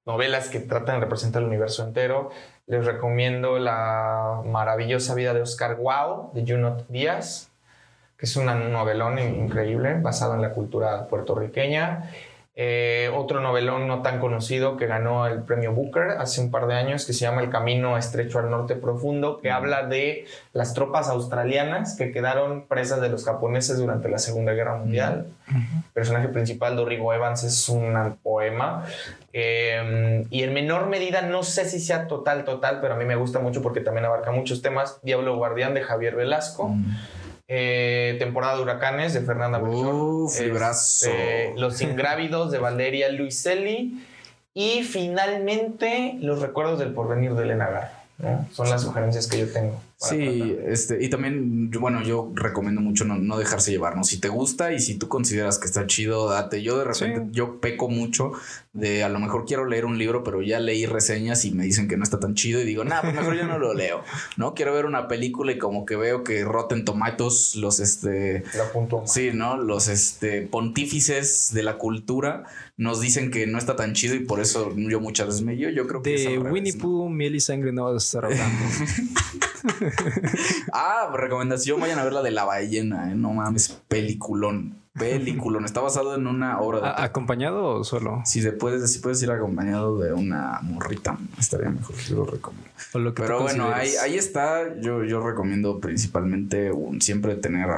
Novelas que tratan de representar el universo entero. Les recomiendo La maravillosa vida de Oscar Wow de Junot Díaz, que es un novelón increíble basado en la cultura puertorriqueña. Eh, otro novelón no tan conocido que ganó el premio Booker hace un par de años que se llama El Camino Estrecho al Norte Profundo, que habla de las tropas australianas que quedaron presas de los japoneses durante la Segunda Guerra Mundial. El personaje principal, Dorigo Evans, es un poema. Em, y en menor medida, no sé si sea total, total, pero a mí me gusta mucho porque también abarca muchos temas. Diablo Guardián de Javier Velasco. Eh, temporada de huracanes de Fernanda Melchor. Este, los ingrávidos de Valeria Luiselli. Y finalmente, Los recuerdos del porvenir de Elena Garro. Son las sugerencias que yo tengo. Sí, este, y también, bueno, yo recomiendo mucho no, dejarse llevar, ¿no? Si te gusta y si tú consideras que está chido, date. Yo de repente, yo peco mucho de a lo mejor quiero leer un libro, pero ya leí reseñas y me dicen que no está tan chido y digo, nah, pues mejor yo no lo leo, ¿no? Quiero ver una película y como que veo que Rotten Tomatoes, los, este... Sí, ¿no? Los, este, pontífices de la cultura nos dicen que no está tan chido y por eso yo muchas veces me yo, yo creo que... De Winnie Pooh, miel y sangre no vas a estar hablando. ah, recomendación, vayan a ver la de la ballena, ¿eh? no mames, peliculón. Película. Está basado en una obra de. ¿Acompañado o solo? Si se puede, si puedes ir acompañado de una morrita, estaría mejor. Yo lo recomiendo. Pero bueno, ahí, ahí, está. Yo, yo recomiendo principalmente un, siempre tener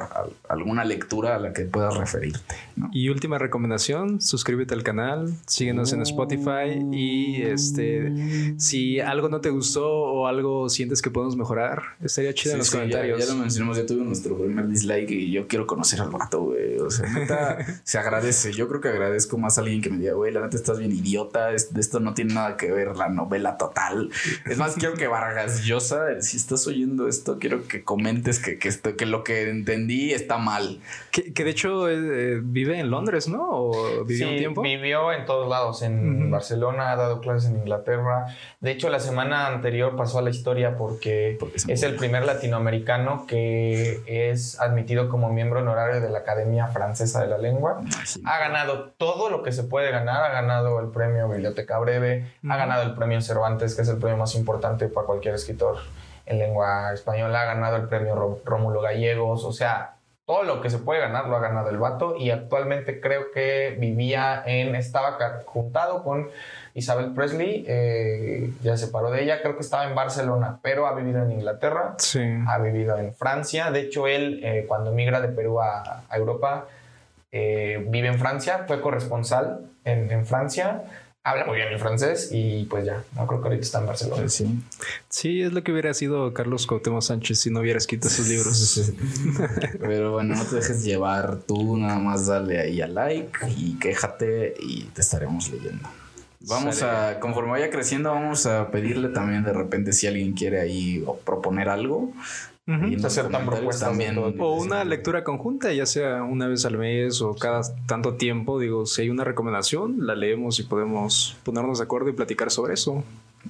alguna lectura a la que puedas referirte. Y última recomendación: suscríbete al canal, síguenos en Spotify y este si algo no te gustó o algo sientes que podemos mejorar, estaría chido en los comentarios. Ya, lo mencionamos, ya tuve nuestro primer dislike y yo quiero conocer al vato, güey. O sea, neta, se agradece. Yo creo que agradezco más a alguien que me diga, güey, la neta estás bien idiota, esto no tiene nada que ver la novela total. Es más, quiero que Vargas Llosa, si estás oyendo esto, quiero que comentes que, que, esto, que lo que entendí está mal. Que, que de hecho eh, vive en Londres, ¿no? ¿O vivió un tiempo? Vivió en todos lados, en Barcelona, ha dado clases en Inglaterra. De hecho, la semana anterior pasó a la historia porque, es el primer latinoamericano que es admitido como miembro honorario de la Academia Francesa de la Lengua. Ha ganado todo lo que se puede ganar. Ha ganado el premio Biblioteca Breve, ha ganado el premio Cervantes, que es el premio más importante para cualquier escritor en lengua española, ha ganado el premio Rómulo Gallegos, o sea, todo lo que se puede ganar lo ha ganado el vato. Y actualmente creo que vivía en, estaba juntado con Isabel Presley, eh, ya se paró de ella, creo que estaba en Barcelona, pero ha vivido en Inglaterra, sí. ha vivido en Francia, de hecho él eh, cuando migra de Perú a, Europa eh, vive en Francia, fue corresponsal en, en Francia, habla muy bien el francés y pues ya, no creo que ahorita está en Barcelona. Sí. sí, es lo que hubiera sido Carlos Cuauhtémoc Sánchez si no hubiera escrito sus libros. Pero bueno, no te dejes llevar tú, nada más dale ahí a like y quéjate y te estaremos leyendo. Vamos a, conforme vaya creciendo, vamos a pedirle también de repente si alguien quiere ahí proponer algo y hacer tan propuestas también. O una lectura conjunta, ya sea una vez al mes o cada tanto tiempo. Digo, si hay una recomendación, la leemos y podemos ponernos de acuerdo y platicar sobre eso.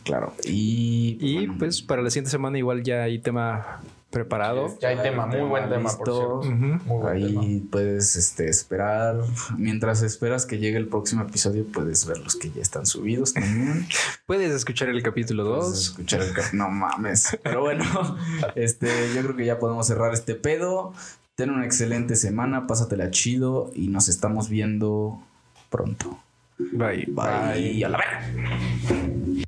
Claro. Y, y pues para la siguiente semana igual ya hay tema preparado. Ya hay tema, muy buen tema, por Ahí puedes este, esperar. Mientras esperas que llegue el próximo episodio, puedes ver los que ya están subidos también. puedes escuchar el capítulo 2. Escuchar el No mames. Pero bueno, este, yo creo que ya podemos cerrar este pedo. Ten una excelente semana, pásatela chido y nos estamos viendo pronto. Bye. Bye. Bye. A la verga.